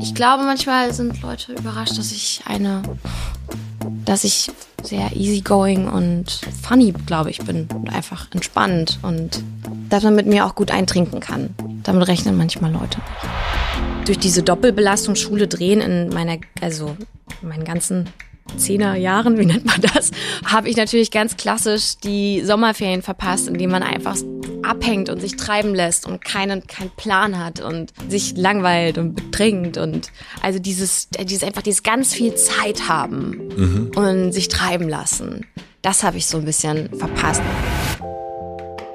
Ich glaube, manchmal sind Leute überrascht, dass ich eine, dass ich sehr easygoing und funny, glaube ich, bin und einfach entspannt und dass man mit mir auch gut eintrinken kann. Damit rechnen manchmal Leute nicht. Durch diese Doppelbelastung Schule drehen in meiner, also in meinen ganzen Zehner Jahren, wie nennt man das, habe ich natürlich ganz klassisch die Sommerferien verpasst, indem man einfach abhängt und sich treiben lässt und keinen, keinen Plan hat und sich langweilt und betrinkt und also dieses, dieses einfach dieses ganz viel Zeit haben mhm. und sich treiben lassen. Das habe ich so ein bisschen verpasst.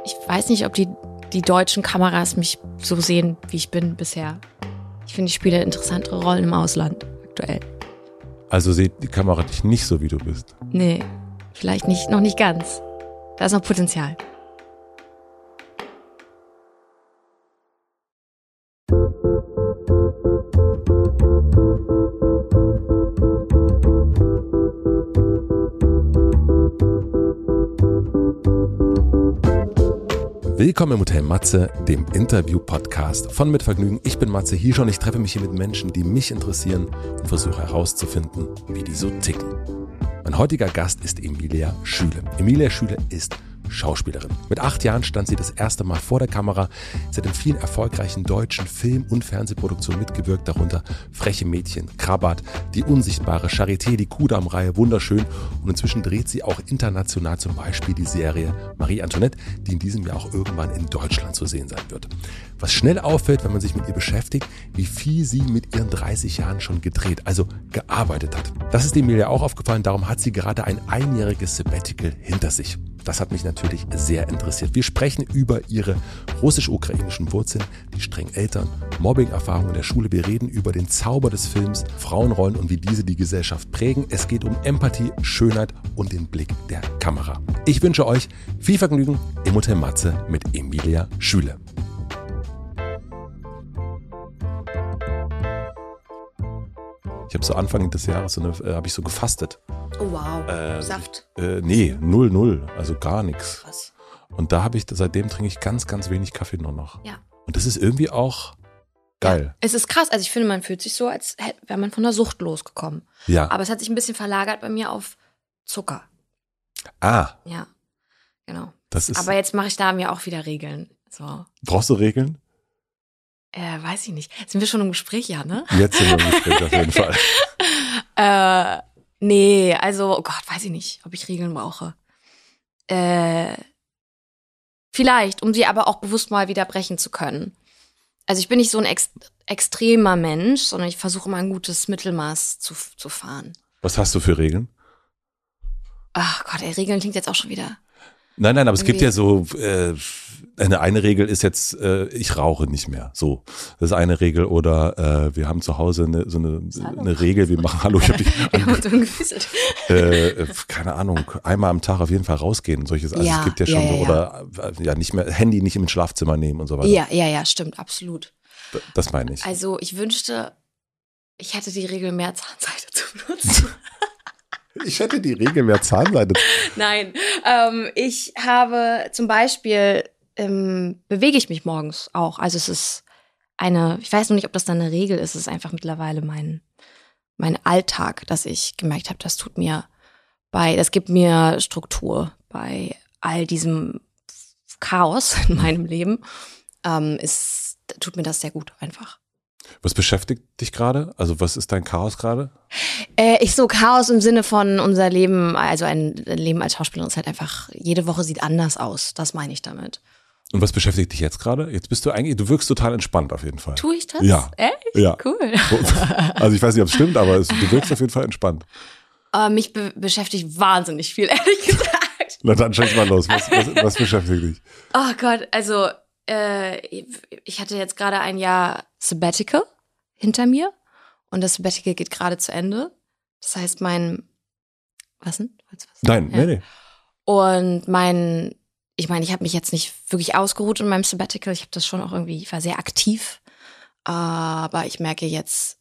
Ich weiß nicht, ob die, die deutschen Kameras mich so sehen, wie ich bin bisher. Ich finde, ich spiele interessantere Rollen im Ausland aktuell. Also sieht die Kamera dich nicht so, wie du bist? Nee, vielleicht nicht, noch nicht ganz. Da ist noch Potenzial. Willkommen im Hotel Matze, dem Interview-Podcast von Mit Vergnügen. Ich bin Matze hier schon. Ich treffe mich hier mit Menschen, die mich interessieren und versuche herauszufinden, wie die so ticken. Mein heutiger Gast ist Emilia Schüle. Emilia Schüle ist Schauspielerin. Mit acht Jahren stand sie das erste Mal vor der Kamera. Sie hat in vielen erfolgreichen deutschen Film- und Fernsehproduktionen mitgewirkt, darunter Freche Mädchen, Krabat, Die Unsichtbare, Charité, die Kudamm-Reihe, wunderschön. Und inzwischen dreht sie auch international zum Beispiel die Serie Marie Antoinette, die in diesem Jahr auch irgendwann in Deutschland zu sehen sein wird. Was schnell auffällt, wenn man sich mit ihr beschäftigt, wie viel sie mit ihren 30 Jahren schon gedreht, also gearbeitet hat. Das ist Emilia auch aufgefallen, darum hat sie gerade ein einjähriges Sabbatical hinter sich. Das hat mich natürlich sehr interessiert. Wir sprechen über ihre russisch-ukrainischen Wurzeln, die strengen Eltern, Mobbing-Erfahrungen in der Schule. Wir reden über den Zauber des Films, Frauenrollen und wie diese die Gesellschaft prägen. Es geht um Empathie, Schönheit und den Blick der Kamera. Ich wünsche euch viel Vergnügen im Hotel Matze mit Emilia Schüle. Ich habe so Anfang des Jahres so eine, äh, habe ich so gefastet. Oh wow. Äh, Saft? Äh, nee, null, null. Also gar nichts. Was? Und da habe ich, seitdem trinke ich ganz, ganz wenig Kaffee nur noch. Ja. Und das ist irgendwie auch geil. Ja, es ist krass. Also ich finde, man fühlt sich so, als wäre man von der Sucht losgekommen. Ja. Aber es hat sich ein bisschen verlagert bei mir auf Zucker. Ah. Ja. Genau. Das ist Aber jetzt mache ich da mir auch wieder Regeln. So. Brauchst du Regeln? Äh, weiß ich nicht. Sind wir schon im Gespräch, ja, ne? Jetzt sind wir im Gespräch auf jeden Fall. äh, Nee, also, oh Gott, weiß ich nicht, ob ich Regeln brauche. Äh, vielleicht, um sie aber auch bewusst mal wieder brechen zu können. Also ich bin nicht so ein ex extremer Mensch, sondern ich versuche mal ein gutes Mittelmaß zu, zu fahren. Was hast du für Regeln? Ach Gott, ey, Regeln klingt jetzt auch schon wieder. Nein, nein, aber es gibt ja so, äh, eine, eine Regel ist jetzt, äh, ich rauche nicht mehr. So, das ist eine Regel. Oder äh, wir haben zu Hause eine, so eine, eine Regel, wir machen, hallo, ich hab dich äh, äh, keine Ahnung, einmal am Tag auf jeden Fall rausgehen. Solches, also ja, es gibt ja schon ja, so, oder äh, ja, nicht mehr, Handy nicht im Schlafzimmer nehmen und so weiter. Ja, ja, ja, stimmt, absolut. Das meine ich. Also ich wünschte, ich hätte die Regel mehr Zahnseide zu benutzen. Ich hätte die Regel mehr Zahnseide. Nein, ähm, ich habe zum Beispiel ähm, bewege ich mich morgens auch. Also es ist eine, ich weiß noch nicht, ob das dann eine Regel ist, es ist einfach mittlerweile mein, mein Alltag, dass ich gemerkt habe, das tut mir bei, das gibt mir Struktur bei all diesem Chaos in meinem Leben. Ähm, ist, tut mir das sehr gut einfach. Was beschäftigt dich gerade? Also was ist dein Chaos gerade? Äh, ich so Chaos im Sinne von unser Leben, also ein Leben als Schauspielerin ist halt einfach, jede Woche sieht anders aus. Das meine ich damit. Und was beschäftigt dich jetzt gerade? Jetzt bist du eigentlich, du wirkst total entspannt auf jeden Fall. Tue ich das? Ja. Echt? Ja. Cool. Also ich weiß nicht, ob es stimmt, aber es, du wirkst auf jeden Fall entspannt. Uh, mich be beschäftigt wahnsinnig viel, ehrlich gesagt. Na dann schieß mal los. Was, was, was beschäftigt dich? Oh Gott, also äh, ich hatte jetzt gerade ein Jahr Sabbatical hinter mir und das Sabbatical geht gerade zu Ende. Das heißt, mein was denn? Was? Nein, ja. nee, nee. Und mein ich meine, ich habe mich jetzt nicht wirklich ausgeruht in meinem Sabbatical. Ich habe das schon auch irgendwie, ich war sehr aktiv. Aber ich merke jetzt,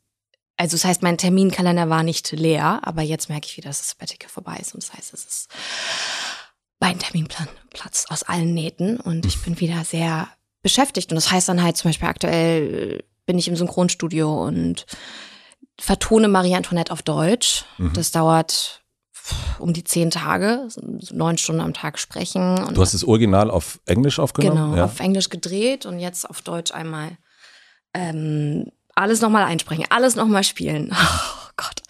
also das heißt, mein Terminkalender war nicht leer, aber jetzt merke ich wieder, dass das Sabbatical vorbei ist. Und das heißt, es ist mein Terminplan platzt aus allen Nähten und ich bin wieder sehr beschäftigt. Und das heißt dann halt zum Beispiel aktuell bin ich im Synchronstudio und vertone Marie Antoinette auf Deutsch. Mhm. Das dauert um die zehn Tage, neun Stunden am Tag sprechen. du hast das Original auf Englisch aufgenommen? Genau, ja. auf Englisch gedreht und jetzt auf Deutsch einmal ähm, alles nochmal einsprechen, alles nochmal spielen. Oh Gott.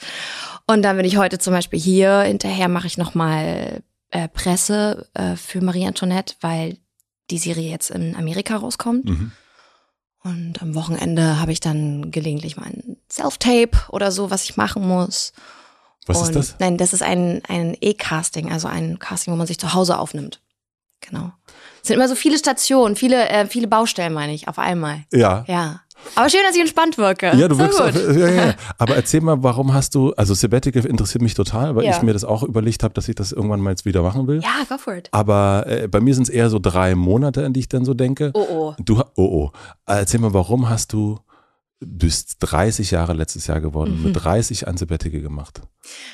Und dann bin ich heute zum Beispiel hier, hinterher mache ich nochmal äh, Presse äh, für Marie Antoinette, weil die Serie jetzt in Amerika rauskommt. Mhm. Und am Wochenende habe ich dann gelegentlich mal ein Self-Tape oder so, was ich machen muss. Was und, ist das? Nein, das ist ein, ein E-Casting, also ein Casting, wo man sich zu Hause aufnimmt. Genau. Es sind immer so viele Stationen, viele, äh, viele Baustellen, meine ich, auf einmal. Ja. Ja. Aber schön, dass ich entspannt wirke. Ja, du wirkst auch, ja, ja. Aber erzähl mal, warum hast du, also Sabbatical interessiert mich total, weil ja. ich mir das auch überlegt habe, dass ich das irgendwann mal jetzt wieder machen will. Ja, go for it. Aber äh, bei mir sind es eher so drei Monate, an die ich dann so denke. Oh oh. Du, oh oh. Erzähl mal, warum hast du Du bist 30 Jahre letztes Jahr geworden, mhm. mit 30 ein Sabbatical gemacht.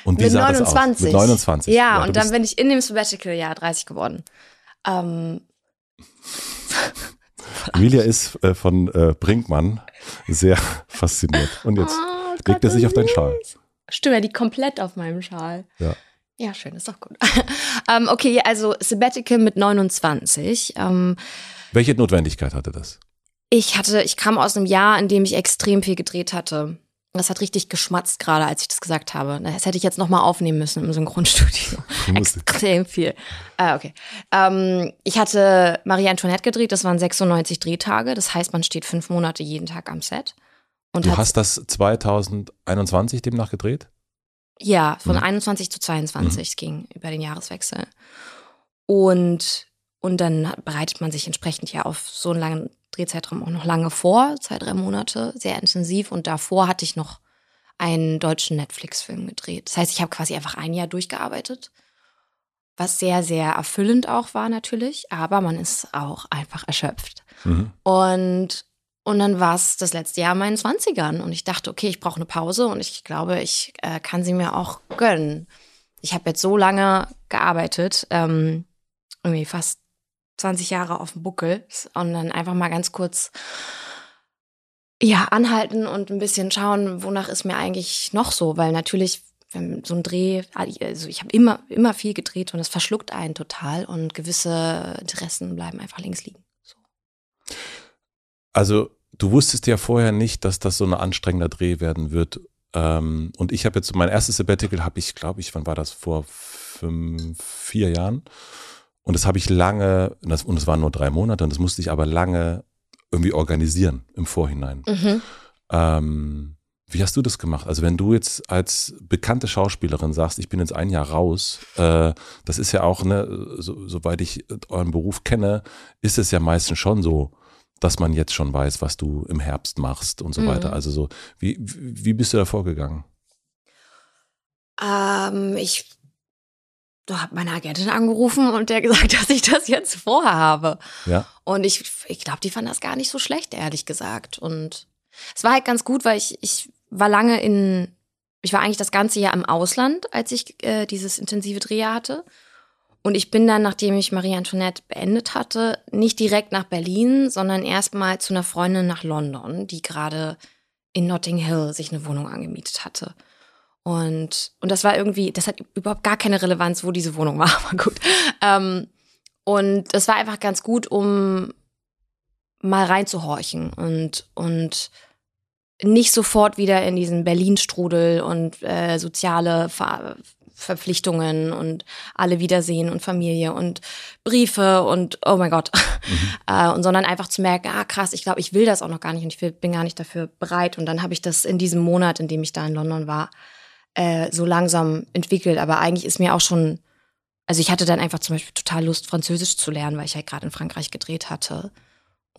Und wie mit sah 29. Das aus? Mit 29. Ja, ja und dann bin ich in dem Sabbatical-Jahr 30 geworden. Ähm. Emilia ist äh, von äh, Brinkmann sehr fasziniert. Und jetzt oh, legt er sich auf deinen Schal. Stimmt, er liegt komplett auf meinem Schal. Ja. Ja, schön, ist doch gut. ähm, okay, also Sabbatical mit 29. Ähm, Welche Notwendigkeit hatte das? Ich hatte, ich kam aus einem Jahr, in dem ich extrem viel gedreht hatte. Das hat richtig geschmatzt gerade, als ich das gesagt habe. Das hätte ich jetzt nochmal aufnehmen müssen im Synchronstudio. Extrem viel. Ah, okay. Ähm, ich hatte Marie Antoinette gedreht, das waren 96 Drehtage. Das heißt, man steht fünf Monate jeden Tag am Set. Und du hast das 2021 demnach gedreht? Ja, von mhm. 21 zu 22. Mhm. Es ging über den Jahreswechsel. Und, und dann bereitet man sich entsprechend ja auf so einen langen Drehzeitraum auch noch lange vor, zwei, drei Monate, sehr intensiv. Und davor hatte ich noch einen deutschen Netflix-Film gedreht. Das heißt, ich habe quasi einfach ein Jahr durchgearbeitet, was sehr, sehr erfüllend auch war natürlich, aber man ist auch einfach erschöpft. Mhm. Und, und dann war es das letzte Jahr in meinen 20ern und ich dachte, okay, ich brauche eine Pause und ich glaube, ich äh, kann sie mir auch gönnen. Ich habe jetzt so lange gearbeitet, ähm, irgendwie fast 20 Jahre auf dem Buckel und dann einfach mal ganz kurz ja, anhalten und ein bisschen schauen, wonach ist mir eigentlich noch so, weil natürlich wenn so ein Dreh, also ich habe immer immer viel gedreht und es verschluckt einen total und gewisse Interessen bleiben einfach links liegen. So. Also du wusstest ja vorher nicht, dass das so ein anstrengender Dreh werden wird. Ähm, und ich habe jetzt mein erstes Sabbatical habe ich, glaube ich, wann war das vor fünf, vier Jahren? Und das habe ich lange, und das, und das waren nur drei Monate, und das musste ich aber lange irgendwie organisieren im Vorhinein. Mhm. Ähm, wie hast du das gemacht? Also wenn du jetzt als bekannte Schauspielerin sagst, ich bin jetzt ein Jahr raus, äh, das ist ja auch, ne, so, soweit ich euren Beruf kenne, ist es ja meistens schon so, dass man jetzt schon weiß, was du im Herbst machst und so mhm. weiter. Also so, wie, wie bist du da vorgegangen? Ähm, ich da hat meine Agentin angerufen und der gesagt, dass ich das jetzt vorhabe. Ja. Und ich, ich glaube, die fand das gar nicht so schlecht, ehrlich gesagt. Und es war halt ganz gut, weil ich, ich war lange in, ich war eigentlich das ganze Jahr im Ausland, als ich äh, dieses intensive Drehjahr hatte. Und ich bin dann, nachdem ich Marie Antoinette beendet hatte, nicht direkt nach Berlin, sondern erstmal zu einer Freundin nach London, die gerade in Notting Hill sich eine Wohnung angemietet hatte. Und, und das war irgendwie, das hat überhaupt gar keine Relevanz, wo diese Wohnung war, aber gut. Ähm, und das war einfach ganz gut, um mal reinzuhorchen und, und nicht sofort wieder in diesen Berlin-Strudel und äh, soziale Ver Verpflichtungen und alle Wiedersehen und Familie und Briefe und oh mein Gott. Mhm. äh, und sondern einfach zu merken, ah krass, ich glaube, ich will das auch noch gar nicht und ich will, bin gar nicht dafür bereit. Und dann habe ich das in diesem Monat, in dem ich da in London war, äh, so langsam entwickelt. Aber eigentlich ist mir auch schon, also ich hatte dann einfach zum Beispiel total Lust, Französisch zu lernen, weil ich halt gerade in Frankreich gedreht hatte.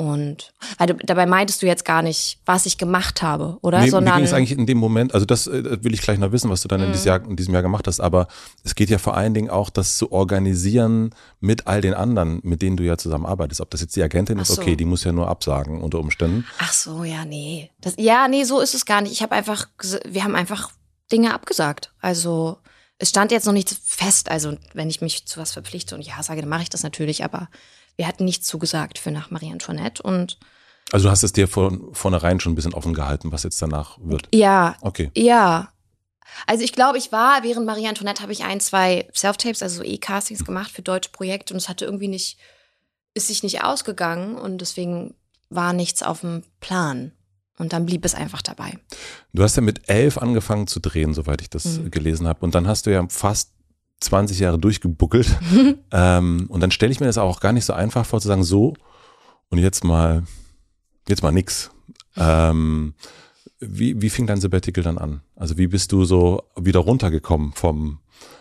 Und weil du, dabei meintest du jetzt gar nicht, was ich gemacht habe, oder? Nee, Sondern mir ging es eigentlich in dem Moment, also das äh, will ich gleich noch wissen, was du dann in, mhm. diesem Jahr, in diesem Jahr gemacht hast, aber es geht ja vor allen Dingen auch, das zu organisieren mit all den anderen, mit denen du ja zusammenarbeitest. Ob das jetzt die Agentin Ach ist, okay, die muss ja nur absagen unter Umständen. Ach so, ja, nee. Das, ja, nee, so ist es gar nicht. Ich habe einfach, wir haben einfach Dinge abgesagt. Also es stand jetzt noch nichts fest. Also wenn ich mich zu was verpflichte und ja sage, dann mache ich das natürlich. Aber wir hatten nichts zugesagt für nach Marie Antoinette und Also du hast es dir von vornherein schon ein bisschen offen gehalten, was jetzt danach wird. Ja. Okay. Ja. Also ich glaube, ich war, während Marie Antoinette habe ich ein, zwei Self-Tapes, also E-Castings gemacht für deutsche Projekte und es hatte irgendwie nicht, ist sich nicht ausgegangen und deswegen war nichts auf dem Plan. Und dann blieb es einfach dabei. Du hast ja mit elf angefangen zu drehen, soweit ich das mhm. gelesen habe. Und dann hast du ja fast 20 Jahre durchgebuckelt. ähm, und dann stelle ich mir das auch gar nicht so einfach vor zu sagen, so und jetzt mal, jetzt mal nix. Ähm, wie, wie fing dein Sabbatical dann an? Also wie bist du so wieder runtergekommen vom,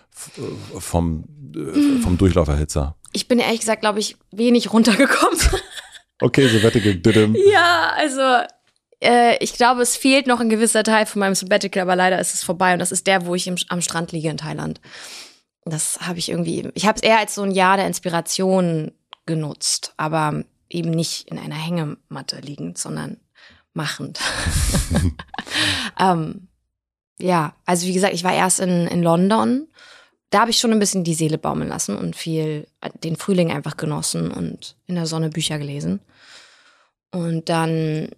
vom, äh, vom Durchlauferhitzer? Ich bin ehrlich gesagt, glaube ich, wenig runtergekommen. okay, Sabbatical. Ja, also äh, ich glaube, es fehlt noch ein gewisser Teil von meinem Sabbatical, aber leider ist es vorbei und das ist der, wo ich im, am Strand liege in Thailand. Das habe ich irgendwie, ich habe es eher als so ein Jahr der Inspiration genutzt, aber eben nicht in einer Hängematte liegend, sondern machend. ähm, ja, also wie gesagt, ich war erst in, in London. Da habe ich schon ein bisschen die Seele baumeln lassen und viel den Frühling einfach genossen und in der Sonne Bücher gelesen. Und dann,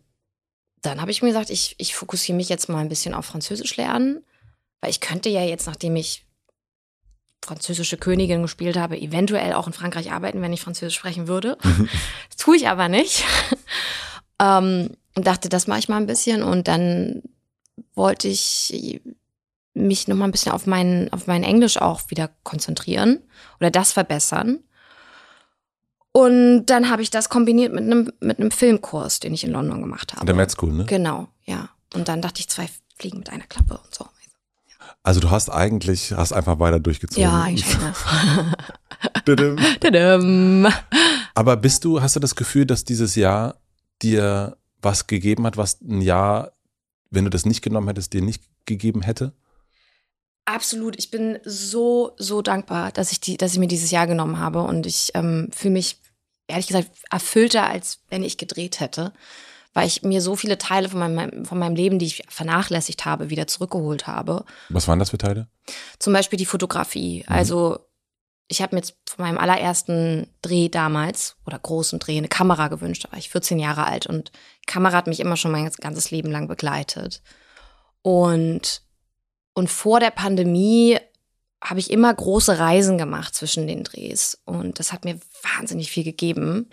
dann habe ich mir gesagt, ich, ich fokussiere mich jetzt mal ein bisschen auf Französisch lernen, weil ich könnte ja jetzt, nachdem ich französische Königin gespielt habe, eventuell auch in Frankreich arbeiten, wenn ich Französisch sprechen würde. Das tue ich aber nicht. ähm, und dachte, das mache ich mal ein bisschen. Und dann wollte ich mich noch mal ein bisschen auf mein, auf mein Englisch auch wieder konzentrieren oder das verbessern. Und dann habe ich das kombiniert mit einem, mit einem Filmkurs, den ich in London gemacht habe. Der Med School, ne? Genau, ja. Und dann dachte ich, zwei Fliegen mit einer Klappe und so. Also du hast eigentlich, hast einfach weiter durchgezogen. Ja, eigentlich schon. Aber bist du, hast du das Gefühl, dass dieses Jahr dir was gegeben hat, was ein Jahr, wenn du das nicht genommen hättest, dir nicht gegeben hätte? Absolut. Ich bin so, so dankbar, dass ich, die, dass ich mir dieses Jahr genommen habe. Und ich ähm, fühle mich, ehrlich gesagt, erfüllter, als wenn ich gedreht hätte weil ich mir so viele Teile von meinem, von meinem Leben, die ich vernachlässigt habe, wieder zurückgeholt habe. Was waren das für Teile? Zum Beispiel die Fotografie. Mhm. Also ich habe mir jetzt von meinem allerersten Dreh damals oder großen Dreh eine Kamera gewünscht. Da war ich 14 Jahre alt und Kamera hat mich immer schon mein ganzes Leben lang begleitet. Und, und vor der Pandemie habe ich immer große Reisen gemacht zwischen den Drehs. Und das hat mir wahnsinnig viel gegeben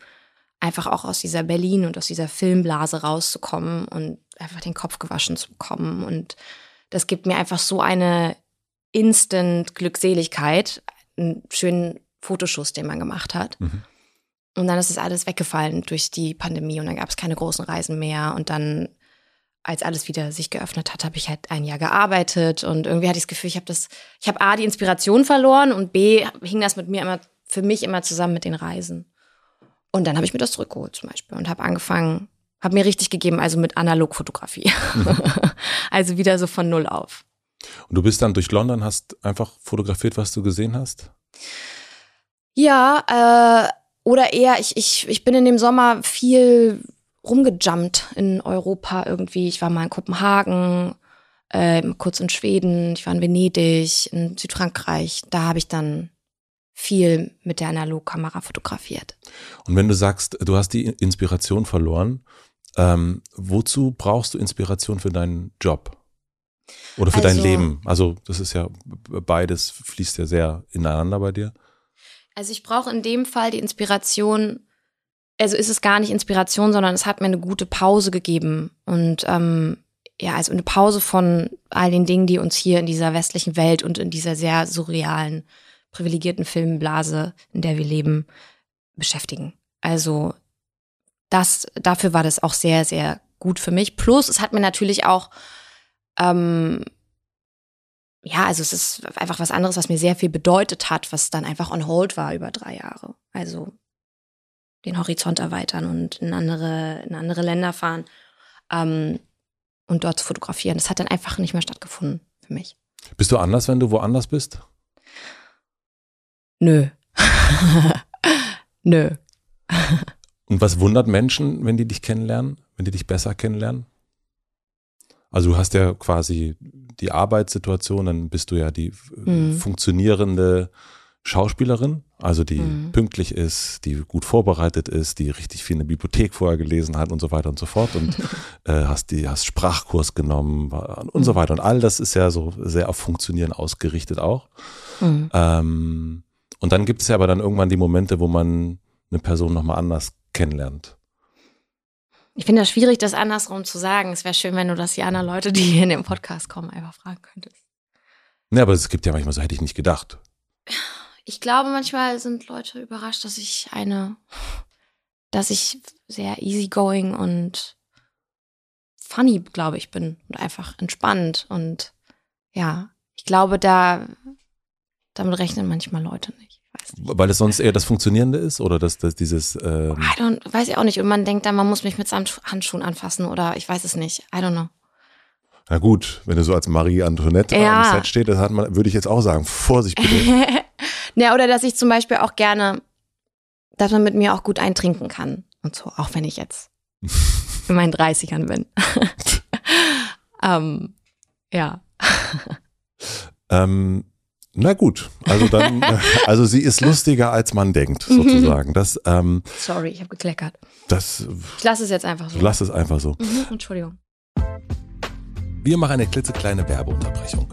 einfach auch aus dieser Berlin und aus dieser Filmblase rauszukommen und einfach den Kopf gewaschen zu bekommen. Und das gibt mir einfach so eine instant Glückseligkeit, einen schönen Fotoschuss, den man gemacht hat. Mhm. Und dann ist es alles weggefallen durch die Pandemie und dann gab es keine großen Reisen mehr. Und dann, als alles wieder sich geöffnet hat, habe ich halt ein Jahr gearbeitet und irgendwie hatte ich das Gefühl, ich habe das, ich habe A, die Inspiration verloren und B, hing das mit mir immer, für mich immer zusammen mit den Reisen. Und dann habe ich mir das zurückgeholt zum Beispiel und habe angefangen, habe mir richtig gegeben, also mit Analogfotografie. Mhm. also wieder so von null auf. Und du bist dann durch London, hast einfach fotografiert, was du gesehen hast? Ja, äh, oder eher, ich, ich, ich bin in dem Sommer viel rumgejumpt in Europa irgendwie. Ich war mal in Kopenhagen, äh, kurz in Schweden, ich war in Venedig, in Südfrankreich. Da habe ich dann viel mit der Analogkamera fotografiert. Und wenn du sagst, du hast die Inspiration verloren, ähm, wozu brauchst du Inspiration für deinen Job? Oder für also, dein Leben? Also das ist ja beides fließt ja sehr ineinander bei dir. Also ich brauche in dem Fall die Inspiration, also ist es gar nicht Inspiration, sondern es hat mir eine gute Pause gegeben. Und ähm, ja, also eine Pause von all den Dingen, die uns hier in dieser westlichen Welt und in dieser sehr surrealen privilegierten Filmblase, in der wir leben, beschäftigen. Also das, dafür war das auch sehr, sehr gut für mich. Plus, es hat mir natürlich auch, ähm, ja, also es ist einfach was anderes, was mir sehr viel bedeutet hat, was dann einfach on hold war über drei Jahre. Also den Horizont erweitern und in andere, in andere Länder fahren ähm, und dort zu fotografieren. Das hat dann einfach nicht mehr stattgefunden für mich. Bist du anders, wenn du woanders bist? Nö. Nö. Und was wundert Menschen, wenn die dich kennenlernen, wenn die dich besser kennenlernen? Also du hast ja quasi die Arbeitssituation, dann bist du ja die mhm. funktionierende Schauspielerin Also die mhm. pünktlich ist, die gut vorbereitet ist, die richtig viel in der Bibliothek vorher gelesen hat und so weiter und so fort und äh, hast die hast Sprachkurs genommen und mhm. so weiter und all das ist ja so sehr auf Funktionieren ausgerichtet auch. Mhm. Ähm, und dann gibt es ja aber dann irgendwann die Momente, wo man eine Person nochmal anders kennenlernt. Ich finde das schwierig, das andersrum zu sagen. Es wäre schön, wenn du das die anderen Leute, die hier in den Podcast kommen, einfach fragen könntest. Ja, aber es gibt ja manchmal so, hätte ich nicht gedacht. Ich glaube, manchmal sind Leute überrascht, dass ich eine, dass ich sehr easygoing und funny, glaube ich, bin und einfach entspannt. Und ja, ich glaube, da, damit rechnen manchmal Leute nicht. Weil es sonst eher das Funktionierende ist oder dass das dieses. Ähm I don't, weiß ich auch nicht. Und man denkt dann, man muss mich mit seinen Handschuhen anfassen oder ich weiß es nicht. I don't know. Na gut, wenn du so als Marie Antoinette ja. am Set steht, das hat man, würde ich jetzt auch sagen, Vorsicht bitte. ja, oder dass ich zum Beispiel auch gerne, dass man mit mir auch gut eintrinken kann und so, auch wenn ich jetzt in meinen 30ern bin. ähm, ja. ähm, na gut, also dann, also sie ist lustiger als man denkt, mhm. sozusagen. Das, ähm, Sorry, ich habe gekleckert. Das, ich lasse es jetzt einfach so. Lass es einfach so. Mhm, Entschuldigung. Wir machen eine klitzekleine Werbeunterbrechung.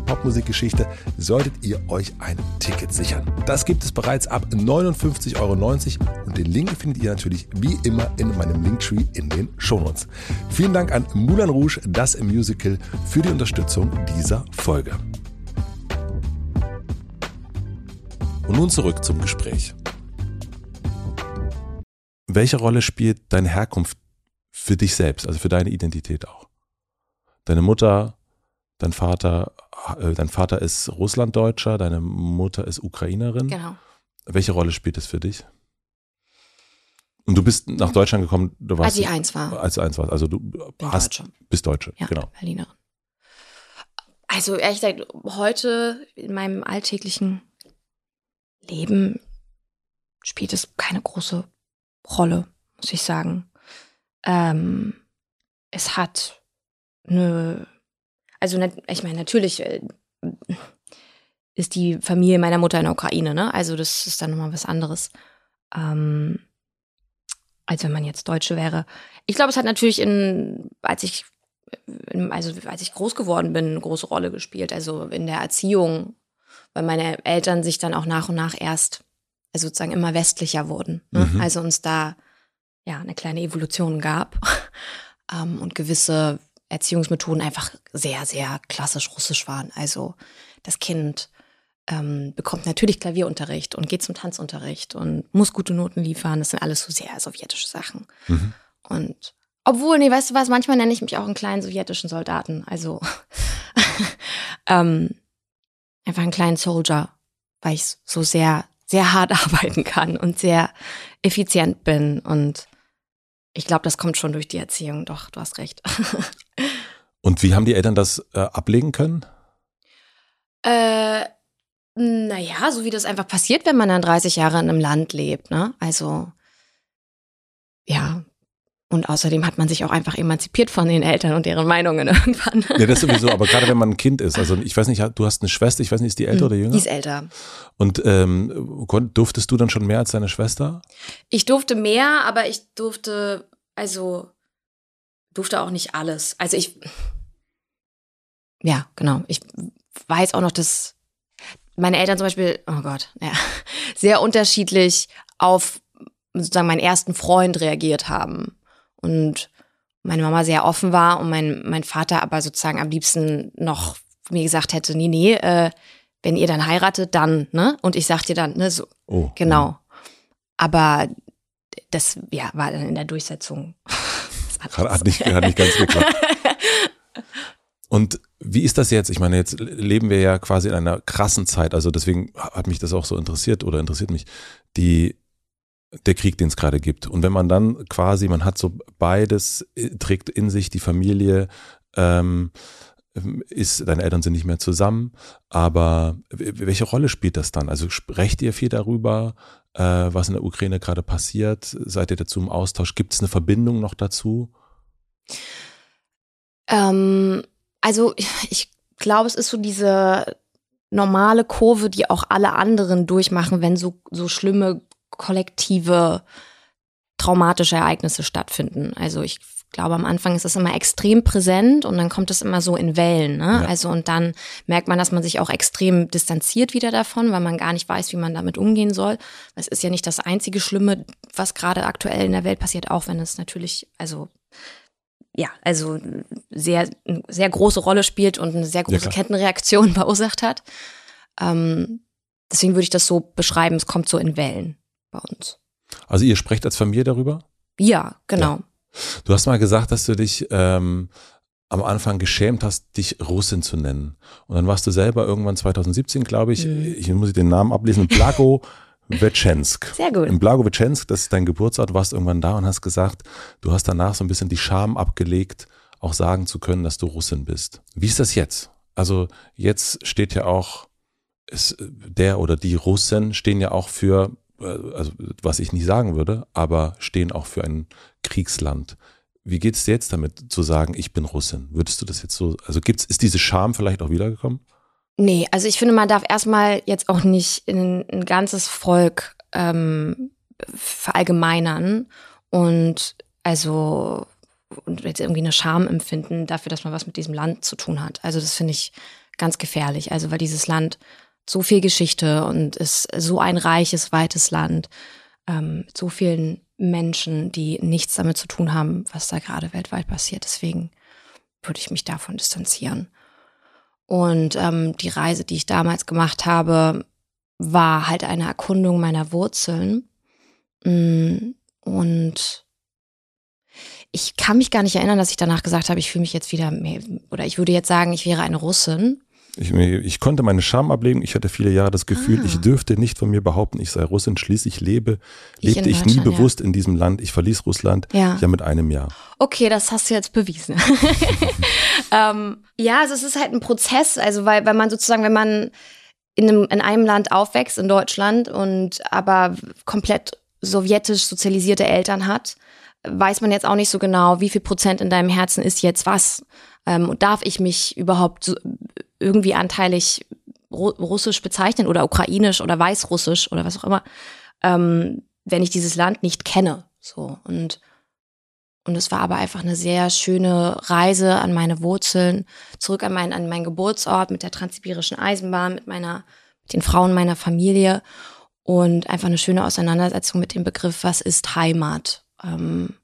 Popmusikgeschichte, solltet ihr euch ein Ticket sichern. Das gibt es bereits ab 59,90 Euro und den Link findet ihr natürlich wie immer in meinem Linktree in den Shownotes. Vielen Dank an Moulin Rouge, das Musical, für die Unterstützung dieser Folge. Und nun zurück zum Gespräch. Welche Rolle spielt deine Herkunft für dich selbst, also für deine Identität auch? Deine Mutter, dein Vater äh, dein Vater ist Russlanddeutscher, deine Mutter ist Ukrainerin. Genau. Welche Rolle spielt es für dich? Und du bist nach Deutschland gekommen, du warst. Als ich eins war. Als du eins warst. Also du Bin hast, Deutsche. bist Deutsche, ja, genau. Berlinerin. Also ehrlich gesagt, heute in meinem alltäglichen Leben spielt es keine große Rolle, muss ich sagen. Ähm, es hat eine also ich meine, natürlich äh, ist die Familie meiner Mutter in der Ukraine, ne? Also das ist dann nochmal was anderes. Ähm, als wenn man jetzt Deutsche wäre. Ich glaube, es hat natürlich in, als ich, also als ich groß geworden bin, eine große Rolle gespielt. Also in der Erziehung, weil meine Eltern sich dann auch nach und nach erst, also sozusagen immer westlicher wurden. Ne? Mhm. Also uns da ja eine kleine Evolution gab ähm, und gewisse Erziehungsmethoden einfach sehr, sehr klassisch russisch waren. Also das Kind ähm, bekommt natürlich Klavierunterricht und geht zum Tanzunterricht und muss gute Noten liefern. Das sind alles so sehr sowjetische Sachen. Mhm. Und obwohl, nee, weißt du was, manchmal nenne ich mich auch einen kleinen sowjetischen Soldaten. Also ähm, einfach einen kleinen Soldier, weil ich so sehr, sehr hart arbeiten kann und sehr effizient bin und ich glaube, das kommt schon durch die Erziehung. Doch, du hast recht. Und wie haben die Eltern das äh, ablegen können? Äh, naja, so wie das einfach passiert, wenn man dann 30 Jahre in einem Land lebt. Ne? Also, ja, und außerdem hat man sich auch einfach emanzipiert von den Eltern und deren Meinungen irgendwann. Ja, das sowieso, aber gerade wenn man ein Kind ist, also ich weiß nicht, du hast eine Schwester, ich weiß nicht, ist die älter oder jünger? Die ist älter. Und ähm, durftest du dann schon mehr als deine Schwester? Ich durfte mehr, aber ich durfte, also durfte auch nicht alles. Also ich, ja, genau. Ich weiß auch noch, dass meine Eltern zum Beispiel, oh Gott, ja, sehr unterschiedlich auf sozusagen meinen ersten Freund reagiert haben und meine Mama sehr offen war und mein, mein Vater aber sozusagen am liebsten noch mir gesagt hätte, nee, nee, äh, wenn ihr dann heiratet, dann, ne? Und ich sag dir dann, ne, so. Oh. Genau. Aber das, ja, war dann in der Durchsetzung. Hat, hat, nicht, hat nicht ganz geklappt. Und wie ist das jetzt? Ich meine, jetzt leben wir ja quasi in einer krassen Zeit. Also deswegen hat mich das auch so interessiert oder interessiert mich, die, der Krieg, den es gerade gibt. Und wenn man dann quasi, man hat so beides, äh, trägt in sich die Familie, ähm, ist, deine Eltern sind nicht mehr zusammen, aber welche Rolle spielt das dann? Also sprecht ihr viel darüber, äh, was in der Ukraine gerade passiert? Seid ihr dazu im Austausch? Gibt es eine Verbindung noch dazu? Ähm, also ich glaube, es ist so diese normale Kurve, die auch alle anderen durchmachen, wenn so, so schlimme kollektive traumatische Ereignisse stattfinden. Also ich glaube, am Anfang ist es immer extrem präsent und dann kommt es immer so in Wellen. Ne? Ja. Also und dann merkt man, dass man sich auch extrem distanziert wieder davon, weil man gar nicht weiß, wie man damit umgehen soll. Es ist ja nicht das einzige Schlimme, was gerade aktuell in der Welt passiert, auch wenn es natürlich, also ja, also sehr, sehr große Rolle spielt und eine sehr große ja, Kettenreaktion verursacht hat. Ähm, deswegen würde ich das so beschreiben, es kommt so in Wellen bei uns. Also ihr sprecht als Familie darüber? Ja, genau. Ja. Du hast mal gesagt, dass du dich ähm, am Anfang geschämt hast, dich Russin zu nennen. Und dann warst du selber irgendwann 2017, glaube ich, mhm. ich muss den Namen ablesen, Blago Wetschensk. Sehr gut. In Blagowetschensk, das ist dein Geburtsort, warst irgendwann da und hast gesagt, du hast danach so ein bisschen die Scham abgelegt, auch sagen zu können, dass du Russin bist. Wie ist das jetzt? Also jetzt steht ja auch, es, der oder die Russen stehen ja auch für, also was ich nicht sagen würde, aber stehen auch für ein Kriegsland. Wie geht es dir jetzt damit zu sagen, ich bin Russin? Würdest du das jetzt so, also gibt's, ist diese Scham vielleicht auch wiedergekommen? Nee, also ich finde, man darf erstmal jetzt auch nicht in ein ganzes Volk ähm, verallgemeinern und also und jetzt irgendwie eine Scham empfinden dafür, dass man was mit diesem Land zu tun hat. Also das finde ich ganz gefährlich. Also weil dieses Land so viel Geschichte und ist so ein reiches, weites Land ähm, mit so vielen Menschen, die nichts damit zu tun haben, was da gerade weltweit passiert. Deswegen würde ich mich davon distanzieren. Und ähm, die Reise, die ich damals gemacht habe, war halt eine Erkundung meiner Wurzeln. Mm, und ich kann mich gar nicht erinnern, dass ich danach gesagt habe, ich fühle mich jetzt wieder mehr, oder ich würde jetzt sagen, ich wäre eine Russin. Ich, ich, konnte meine Scham ablegen. Ich hatte viele Jahre das Gefühl, ah. ich dürfte nicht von mir behaupten, ich sei Russin. Schließlich lebe, ich lebte ich nie bewusst ja. in diesem Land. Ich verließ Russland ja. ja mit einem Jahr. Okay, das hast du jetzt bewiesen. ähm, ja, also es ist halt ein Prozess. Also weil, weil man sozusagen, wenn man in einem, in einem Land aufwächst, in Deutschland, und aber komplett sowjetisch sozialisierte Eltern hat, weiß man jetzt auch nicht so genau, wie viel Prozent in deinem Herzen ist jetzt was. Ähm, darf ich mich überhaupt irgendwie anteilig russisch bezeichnen oder ukrainisch oder weißrussisch oder was auch immer, ähm, wenn ich dieses Land nicht kenne. So und und es war aber einfach eine sehr schöne Reise an meine Wurzeln, zurück an, mein, an meinen Geburtsort mit der transsibirischen Eisenbahn, mit meiner, mit den Frauen meiner Familie und einfach eine schöne Auseinandersetzung mit dem Begriff, was ist Heimat? Ähm,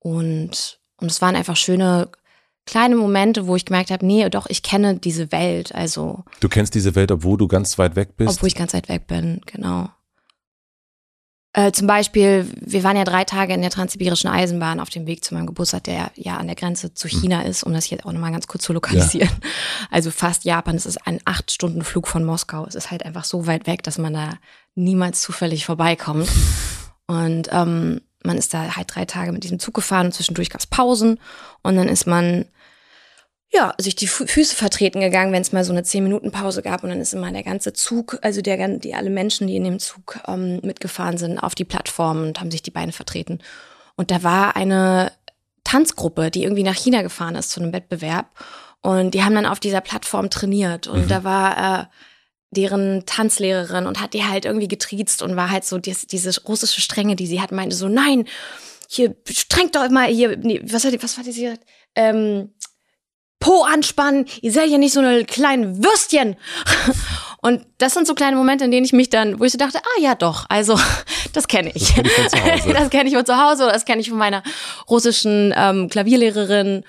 und, und es waren einfach schöne kleine Momente, wo ich gemerkt habe, nee, doch, ich kenne diese Welt. Also. Du kennst diese Welt, obwohl du ganz weit weg bist? Obwohl ich ganz weit weg bin, genau. Äh, zum Beispiel, wir waren ja drei Tage in der Transsibirischen Eisenbahn auf dem Weg zu meinem Geburtstag, der ja an der Grenze zu hm. China ist, um das jetzt auch nochmal ganz kurz zu lokalisieren. Ja. Also fast Japan, es ist ein acht Stunden Flug von Moskau. Es ist halt einfach so weit weg, dass man da niemals zufällig vorbeikommt. Und ähm, man ist da halt drei Tage mit diesem Zug gefahren und zwischendurch gab es Pausen und dann ist man ja, sich die Füße vertreten gegangen, wenn es mal so eine zehn Minuten Pause gab und dann ist immer der ganze Zug, also der die alle Menschen, die in dem Zug ähm, mitgefahren sind, auf die Plattform und haben sich die Beine vertreten. Und da war eine Tanzgruppe, die irgendwie nach China gefahren ist zu einem Wettbewerb und die haben dann auf dieser Plattform trainiert und mhm. da war äh, deren Tanzlehrerin und hat die halt irgendwie getriezt und war halt so dies, diese russische Strenge, die sie hat, meinte so, nein, hier strengt doch mal hier, nee, was hat die, was war die sie ähm, Po anspannen, ihr seid ja nicht so eine kleinen Würstchen. Und das sind so kleine Momente, in denen ich mich dann, wo ich so dachte, ah ja doch, also das kenne ich. Das kenne ich von zu Hause. das kenne ich von zu Hause, das kenne ich von meiner russischen ähm, Klavierlehrerin.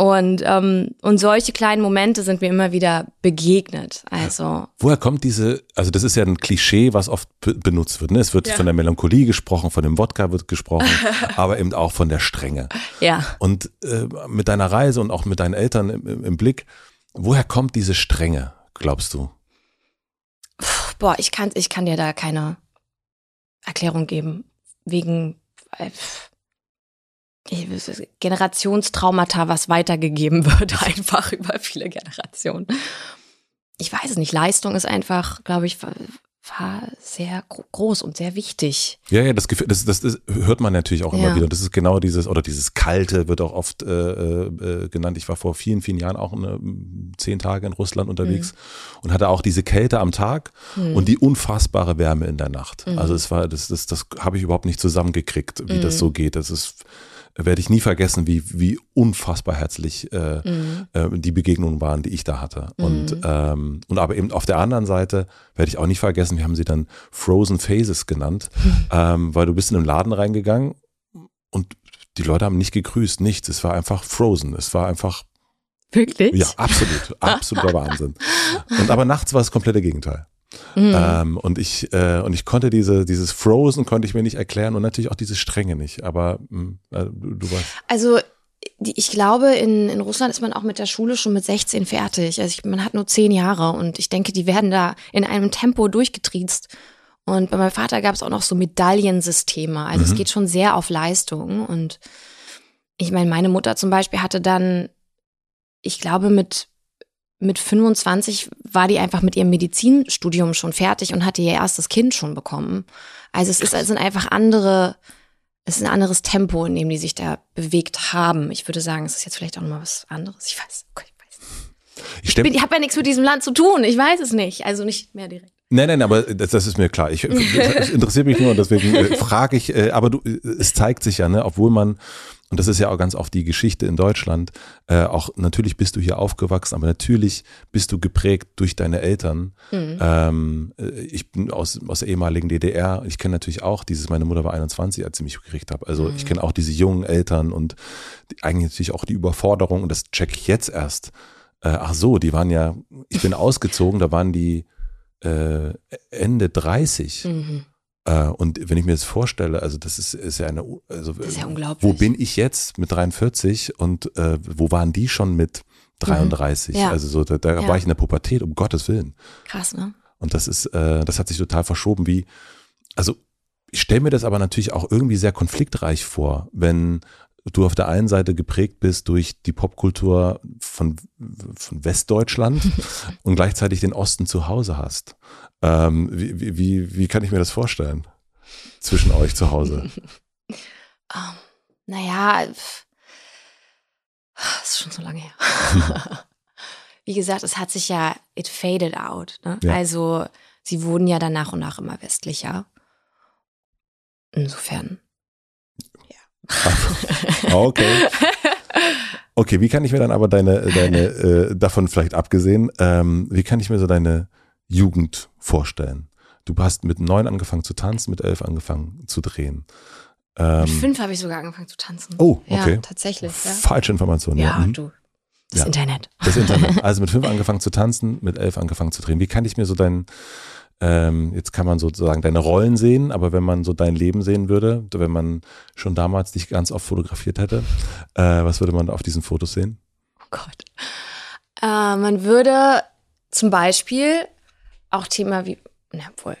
Und, ähm, und solche kleinen Momente sind mir immer wieder begegnet. Also. Woher kommt diese, also das ist ja ein Klischee, was oft benutzt wird. Ne? Es wird ja. von der Melancholie gesprochen, von dem Wodka wird gesprochen, aber eben auch von der Strenge. Ja. Und äh, mit deiner Reise und auch mit deinen Eltern im, im Blick, woher kommt diese Strenge, glaubst du? Boah, ich kann, ich kann dir da keine Erklärung geben. Wegen, äh, Generationstraumata, was weitergegeben wird, einfach über viele Generationen. Ich weiß es nicht. Leistung ist einfach, glaube ich, war sehr groß und sehr wichtig. Ja, ja, das, das, das, das hört man natürlich auch ja. immer wieder. Das ist genau dieses, oder dieses Kalte wird auch oft äh, äh, genannt. Ich war vor vielen, vielen Jahren auch eine, zehn Tage in Russland unterwegs mhm. und hatte auch diese Kälte am Tag mhm. und die unfassbare Wärme in der Nacht. Mhm. Also es war, das, das, das habe ich überhaupt nicht zusammengekriegt, wie das mhm. so geht. Das ist werde ich nie vergessen, wie, wie unfassbar herzlich äh, mhm. äh, die Begegnungen waren, die ich da hatte. Mhm. Und, ähm, und aber eben auf der anderen Seite werde ich auch nicht vergessen, wir haben sie dann Frozen Phases genannt, ähm, weil du bist in den Laden reingegangen und die Leute haben nicht gegrüßt, nichts. Es war einfach frozen. Es war einfach. Wirklich? Ja, absolut. Absoluter Wahnsinn. Und aber nachts war es komplette Gegenteil. Mhm. Ähm, und ich äh, und ich konnte diese dieses Frozen konnte ich mir nicht erklären und natürlich auch diese Strenge nicht. Aber hm, äh, du, du weißt. Also ich glaube, in, in Russland ist man auch mit der Schule schon mit 16 fertig. Also ich, man hat nur zehn Jahre und ich denke, die werden da in einem Tempo durchgetriezt. Und bei meinem Vater gab es auch noch so Medaillensysteme. Also mhm. es geht schon sehr auf Leistung. Und ich meine, meine Mutter zum Beispiel hatte dann, ich glaube, mit mit 25 war die einfach mit ihrem Medizinstudium schon fertig und hatte ihr erstes Kind schon bekommen. Also es, ist, es sind einfach andere, es ist ein anderes Tempo, in dem die sich da bewegt haben. Ich würde sagen, es ist jetzt vielleicht auch nochmal was anderes. Ich weiß, okay, ich weiß nicht. Ich, ich, ich habe ja nichts mit diesem Land zu tun. Ich weiß es nicht. Also nicht mehr direkt. Nein, nein, aber das, das ist mir klar. Ich, das interessiert mich nur, deswegen äh, frage ich, äh, aber du, es zeigt sich ja, ne, obwohl man und das ist ja auch ganz oft die Geschichte in Deutschland. Äh, auch natürlich bist du hier aufgewachsen, aber natürlich bist du geprägt durch deine Eltern. Mhm. Ähm, äh, ich bin aus, aus der ehemaligen DDR. Ich kenne natürlich auch dieses, meine Mutter war 21, als sie mich gekriegt hat. Also mhm. ich kenne auch diese jungen Eltern und die, eigentlich natürlich auch die Überforderung. Und das check ich jetzt erst. Äh, ach so, die waren ja, ich bin ausgezogen, da waren die äh, Ende 30. Mhm. Äh, und wenn ich mir das vorstelle, also das ist, ist ja eine, also das ist ja unglaublich. wo bin ich jetzt mit 43 und äh, wo waren die schon mit 33? Mhm. Ja. Also so, da, da ja. war ich in der Pubertät, um Gottes Willen. Krass, ne? Und das ist, äh, das hat sich total verschoben, wie, also ich stelle mir das aber natürlich auch irgendwie sehr konfliktreich vor, wenn du auf der einen Seite geprägt bist durch die Popkultur von, von Westdeutschland und gleichzeitig den Osten zu Hause hast. Ähm, wie, wie, wie kann ich mir das vorstellen? Zwischen euch zu Hause? um, naja, das ist schon so lange her. wie gesagt, es hat sich ja, it faded out. Ne? Ja. Also sie wurden ja dann nach und nach immer westlicher. Insofern okay. Okay, wie kann ich mir dann aber deine, deine äh, davon vielleicht abgesehen, ähm, wie kann ich mir so deine Jugend vorstellen? Du hast mit neun angefangen zu tanzen, mit elf angefangen zu drehen. Ähm, mit fünf habe ich sogar angefangen zu tanzen. Oh, okay. Ja, tatsächlich. Ja. Falsche Information. Ja, ja. Mhm. du. Das ja. Internet. Das Internet. Also mit fünf angefangen zu tanzen, mit elf angefangen zu drehen. Wie kann ich mir so deinen ähm, jetzt kann man sozusagen deine Rollen sehen, aber wenn man so dein Leben sehen würde, wenn man schon damals dich ganz oft fotografiert hätte, äh, was würde man auf diesen Fotos sehen? Oh Gott. Äh, man würde zum Beispiel auch Thema wie, na wohl,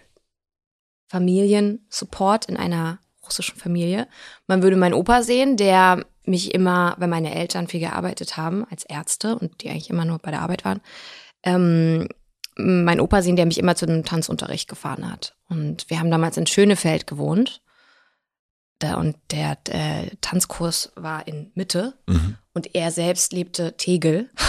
Familiensupport in einer russischen Familie. Man würde meinen Opa sehen, der mich immer, wenn meine Eltern viel gearbeitet haben als Ärzte und die eigentlich immer nur bei der Arbeit waren, ähm, mein Opa sehen, der mich immer zu einem Tanzunterricht gefahren hat. Und wir haben damals in Schönefeld gewohnt. Da, und der äh, Tanzkurs war in Mitte mhm. und er selbst lebte Tegel.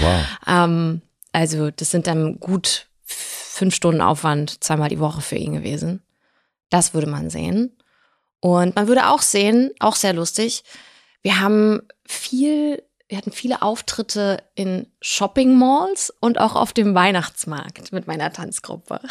Wow. ähm, also das sind dann gut fünf Stunden Aufwand zweimal die Woche für ihn gewesen. Das würde man sehen. Und man würde auch sehen, auch sehr lustig, wir haben viel wir hatten viele Auftritte in Shopping Malls und auch auf dem Weihnachtsmarkt mit meiner Tanzgruppe.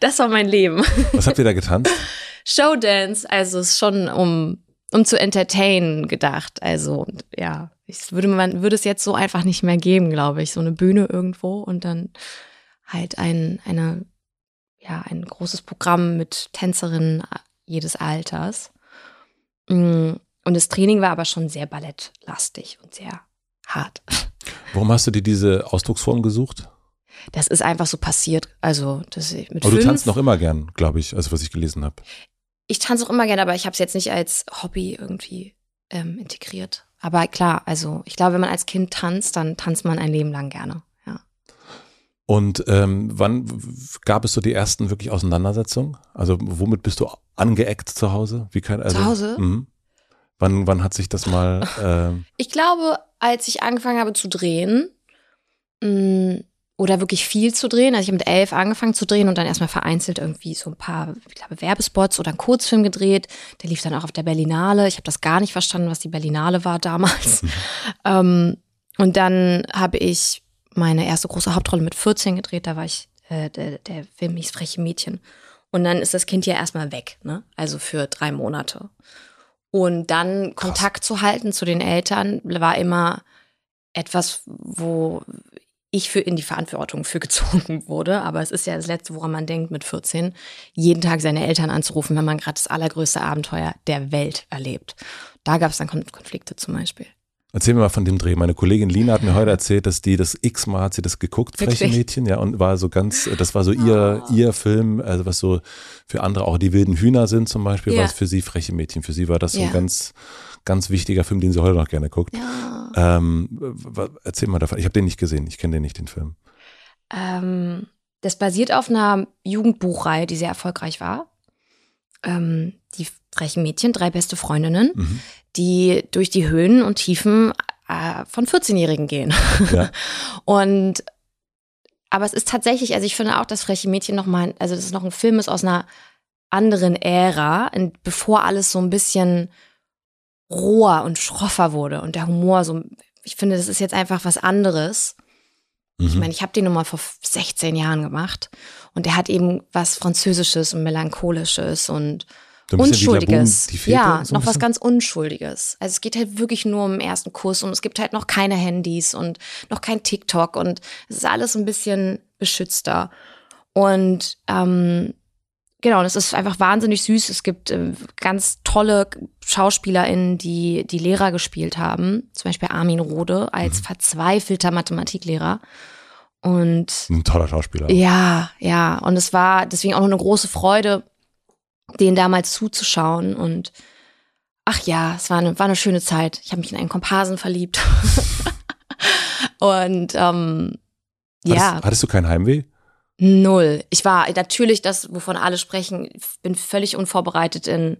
Das war mein Leben. Was habt ihr da getanzt? Showdance, also ist schon um, um zu entertainen gedacht. Also, ja, Es würde man würde es jetzt so einfach nicht mehr geben, glaube ich. So eine Bühne irgendwo und dann halt ein eine ja ein großes Programm mit Tänzerinnen jedes Alters. Mm, und das Training war aber schon sehr ballettlastig und sehr hart. Warum hast du dir diese Ausdrucksform gesucht? Das ist einfach so passiert. Also das mit aber fünf, du tanzt noch immer gern, glaube ich, also was ich gelesen habe. Ich tanze auch immer gern, aber ich habe es jetzt nicht als Hobby irgendwie ähm, integriert. Aber klar, also ich glaube, wenn man als Kind tanzt, dann tanzt man ein Leben lang gerne. Ja. Und ähm, wann gab es so die ersten wirklich Auseinandersetzungen? Also womit bist du angeeckt zu Hause? Wie kann, also, zu Hause? Mh. Wann, wann hat sich das mal? Äh ich glaube, als ich angefangen habe zu drehen, mh, mm, oder wirklich viel zu drehen. Also ich habe mit elf angefangen zu drehen und dann erstmal vereinzelt irgendwie so ein paar, ich glaube, Werbespots oder einen Kurzfilm gedreht. Der lief dann auch auf der Berlinale. Ich habe das gar nicht verstanden, was die Berlinale war damals. ähm, und dann habe ich meine erste große Hauptrolle mit 14 gedreht. Da war ich, äh, der, der Film hieß Freche Mädchen. Und dann ist das Kind ja erstmal weg, ne? Also für drei Monate. Und dann Krass. Kontakt zu halten zu den Eltern war immer etwas, wo ich für in die Verantwortung für gezogen wurde. Aber es ist ja das Letzte, woran man denkt mit 14, jeden Tag seine Eltern anzurufen, wenn man gerade das allergrößte Abenteuer der Welt erlebt. Da gab es dann Konflikte zum Beispiel. Erzähl mir mal von dem Dreh. Meine Kollegin Lina hat mir heute erzählt, dass die das x-mal hat sie das geguckt, Freche Mädchen, ja, und war so ganz, das war so ihr, oh. ihr Film, also was so für andere auch die wilden Hühner sind zum Beispiel, ja. war es für sie Freche Mädchen. Für sie war das so ein ganz, ganz wichtiger Film, den sie heute noch gerne guckt. Ja. Ähm, erzähl mal davon. Ich habe den nicht gesehen, ich kenne den nicht, den Film. Ähm, das basiert auf einer Jugendbuchreihe, die sehr erfolgreich war. Ähm, die frechen Mädchen, drei beste Freundinnen. Mhm die durch die Höhen und Tiefen äh, von 14-Jährigen gehen. Ja. und aber es ist tatsächlich, also ich finde auch, dass Freche Mädchen nochmal, also das ist noch ein Film ist aus einer anderen Ära, bevor alles so ein bisschen roher und schroffer wurde und der Humor so, ich finde, das ist jetzt einfach was anderes. Mhm. Ich meine, ich habe den nochmal vor 16 Jahren gemacht und der hat eben was Französisches und Melancholisches und so Unschuldiges. Boom, ja, so noch was ganz Unschuldiges. Also es geht halt wirklich nur um den ersten Kuss und es gibt halt noch keine Handys und noch kein TikTok und es ist alles ein bisschen beschützter. Und ähm, genau, das ist einfach wahnsinnig süß. Es gibt äh, ganz tolle SchauspielerInnen, die die Lehrer gespielt haben. Zum Beispiel Armin Rode als mhm. verzweifelter Mathematiklehrer. Und ein toller Schauspieler. Ja, ja. Und es war deswegen auch noch eine große Freude, denen damals zuzuschauen und ach ja, es war eine, war eine schöne Zeit. Ich habe mich in einen Komparsen verliebt. und ähm, ja. Hattest, hattest du kein Heimweh? Null. Ich war natürlich das, wovon alle sprechen, bin völlig unvorbereitet in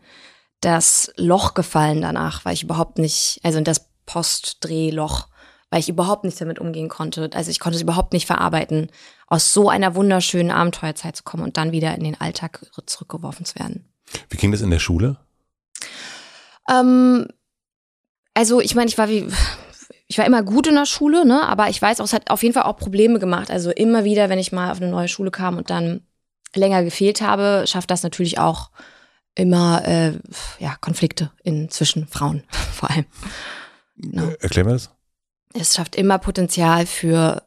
das Loch gefallen danach, weil ich überhaupt nicht, also in das Postdrehloch, weil ich überhaupt nicht damit umgehen konnte. Also ich konnte es überhaupt nicht verarbeiten, aus so einer wunderschönen Abenteuerzeit zu kommen und dann wieder in den Alltag zurückgeworfen zu werden. Wie ging das in der Schule? Ähm, also ich meine, ich war wie ich war immer gut in der Schule, ne, aber ich weiß auch, es hat auf jeden Fall auch Probleme gemacht. Also immer wieder, wenn ich mal auf eine neue Schule kam und dann länger gefehlt habe, schafft das natürlich auch immer äh, ja, Konflikte in, zwischen Frauen vor allem. No. Ne? Erklär mir das. Es schafft immer Potenzial für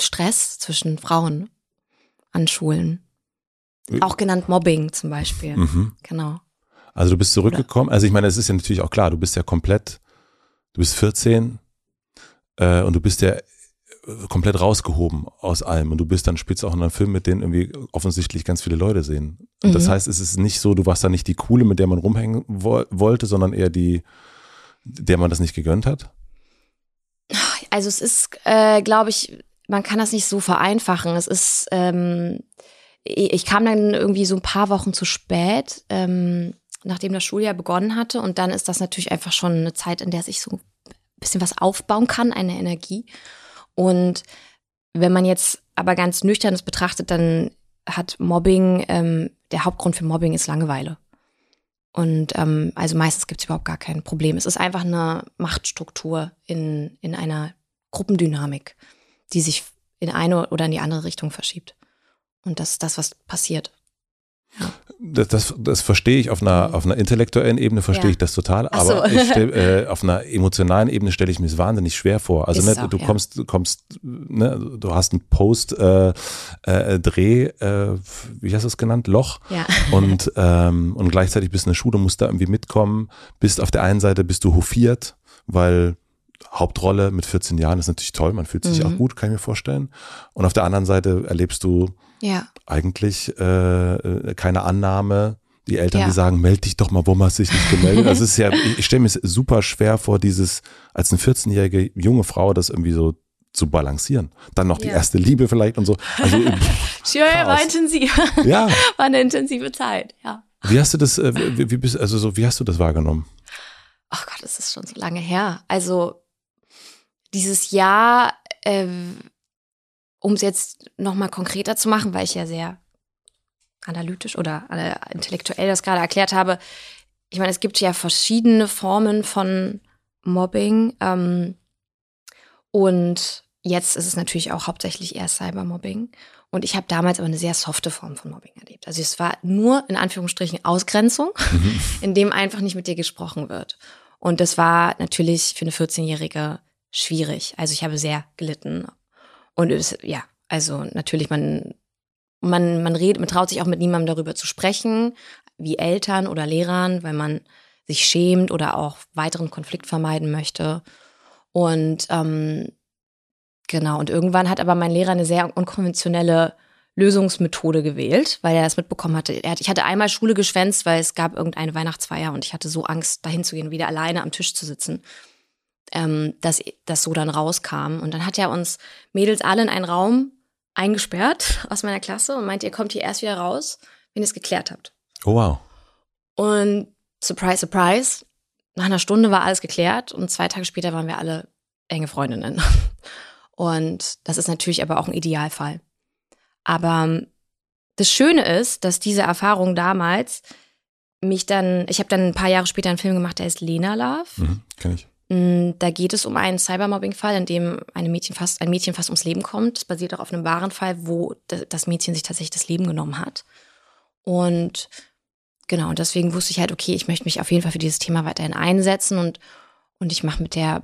Stress zwischen Frauen an Schulen. Äh. Auch genannt Mobbing zum Beispiel. Mhm. Genau. Also du bist zurückgekommen. Also ich meine, es ist ja natürlich auch klar, du bist ja komplett, du bist 14 äh, und du bist ja komplett rausgehoben aus allem und du bist dann spielst auch in einem Film, mit dem irgendwie offensichtlich ganz viele Leute sehen. Und mhm. das heißt, es ist nicht so, du warst da nicht die coole, mit der man rumhängen wo wollte, sondern eher die, der man das nicht gegönnt hat. Also es ist, äh, glaube ich, man kann das nicht so vereinfachen. Es ist, ähm, ich kam dann irgendwie so ein paar Wochen zu spät, ähm, nachdem das Schuljahr begonnen hatte. Und dann ist das natürlich einfach schon eine Zeit, in der sich so ein bisschen was aufbauen kann, eine Energie. Und wenn man jetzt aber ganz nüchtern betrachtet, dann hat Mobbing, ähm, der Hauptgrund für Mobbing ist Langeweile. Und ähm, also meistens gibt es überhaupt gar kein Problem. Es ist einfach eine Machtstruktur in, in einer Gruppendynamik die sich in eine oder in die andere Richtung verschiebt. Und das ist das, was passiert. Das, das, das verstehe ich auf einer, auf einer intellektuellen Ebene, verstehe ja. ich das total, aber so. stell, äh, auf einer emotionalen Ebene stelle ich mir es wahnsinnig schwer vor. Also ne, auch, du ja. kommst, du kommst, ne, du hast einen Post-Dreh, äh, äh, Dreh, äh, wie hast du es genannt? Loch. Ja. Und, ähm, und gleichzeitig bist du in der Schule, musst da irgendwie mitkommen, bist auf der einen Seite bist du hofiert, weil Hauptrolle mit 14 Jahren ist natürlich toll, man fühlt sich mhm. auch gut, kann ich mir vorstellen. Und auf der anderen Seite erlebst du ja. eigentlich äh, keine Annahme. Die Eltern, ja. die sagen, meld dich doch mal, hast du dich nicht gemeldet? Das ist ja, ich stelle mir es super schwer vor, dieses als eine 14-jährige junge Frau das irgendwie so zu balancieren. Dann noch die erste Liebe vielleicht und so. Also, ja, war intensiv. Ja. War eine intensive Zeit, ja. Wie hast du das, äh, wie, wie bist, also so, wie hast du das wahrgenommen? Ach Gott, das ist schon so lange her. Also dieses Jahr, äh, um es jetzt nochmal konkreter zu machen, weil ich ja sehr analytisch oder äh, intellektuell das gerade erklärt habe. Ich meine, es gibt ja verschiedene Formen von Mobbing. Ähm, und jetzt ist es natürlich auch hauptsächlich eher Cybermobbing. Und ich habe damals aber eine sehr softe Form von Mobbing erlebt. Also es war nur in Anführungsstrichen Ausgrenzung, mhm. in dem einfach nicht mit dir gesprochen wird. Und das war natürlich für eine 14-Jährige schwierig. Also ich habe sehr gelitten. Und es, ja, also natürlich, man, man, man redet, man traut sich auch mit niemandem darüber zu sprechen, wie Eltern oder Lehrern, weil man sich schämt oder auch weiteren Konflikt vermeiden möchte. Und ähm, genau, und irgendwann hat aber mein Lehrer eine sehr unkonventionelle Lösungsmethode gewählt, weil er das mitbekommen hatte. Er hat, ich hatte einmal Schule geschwänzt, weil es gab irgendeine Weihnachtsfeier und ich hatte so Angst, dahin zu gehen, wieder alleine am Tisch zu sitzen ähm, dass das so dann rauskam. Und dann hat er uns Mädels alle in einen Raum eingesperrt aus meiner Klasse und meint, ihr kommt hier erst wieder raus, wenn ihr es geklärt habt. Oh wow. Und surprise, surprise, nach einer Stunde war alles geklärt und zwei Tage später waren wir alle enge Freundinnen. Und das ist natürlich aber auch ein Idealfall. Aber ähm, das Schöne ist, dass diese Erfahrung damals mich dann, ich habe dann ein paar Jahre später einen Film gemacht, der ist Lena Love. Mhm, kenn ich. Mm, da geht es um einen Cybermobbing-Fall, in dem eine Mädchen fast, ein Mädchen fast ums Leben kommt. Das basiert auch auf einem wahren Fall, wo das Mädchen sich tatsächlich das Leben genommen hat. Und genau, und deswegen wusste ich halt, okay, ich möchte mich auf jeden Fall für dieses Thema weiterhin einsetzen und, und ich mache mit der,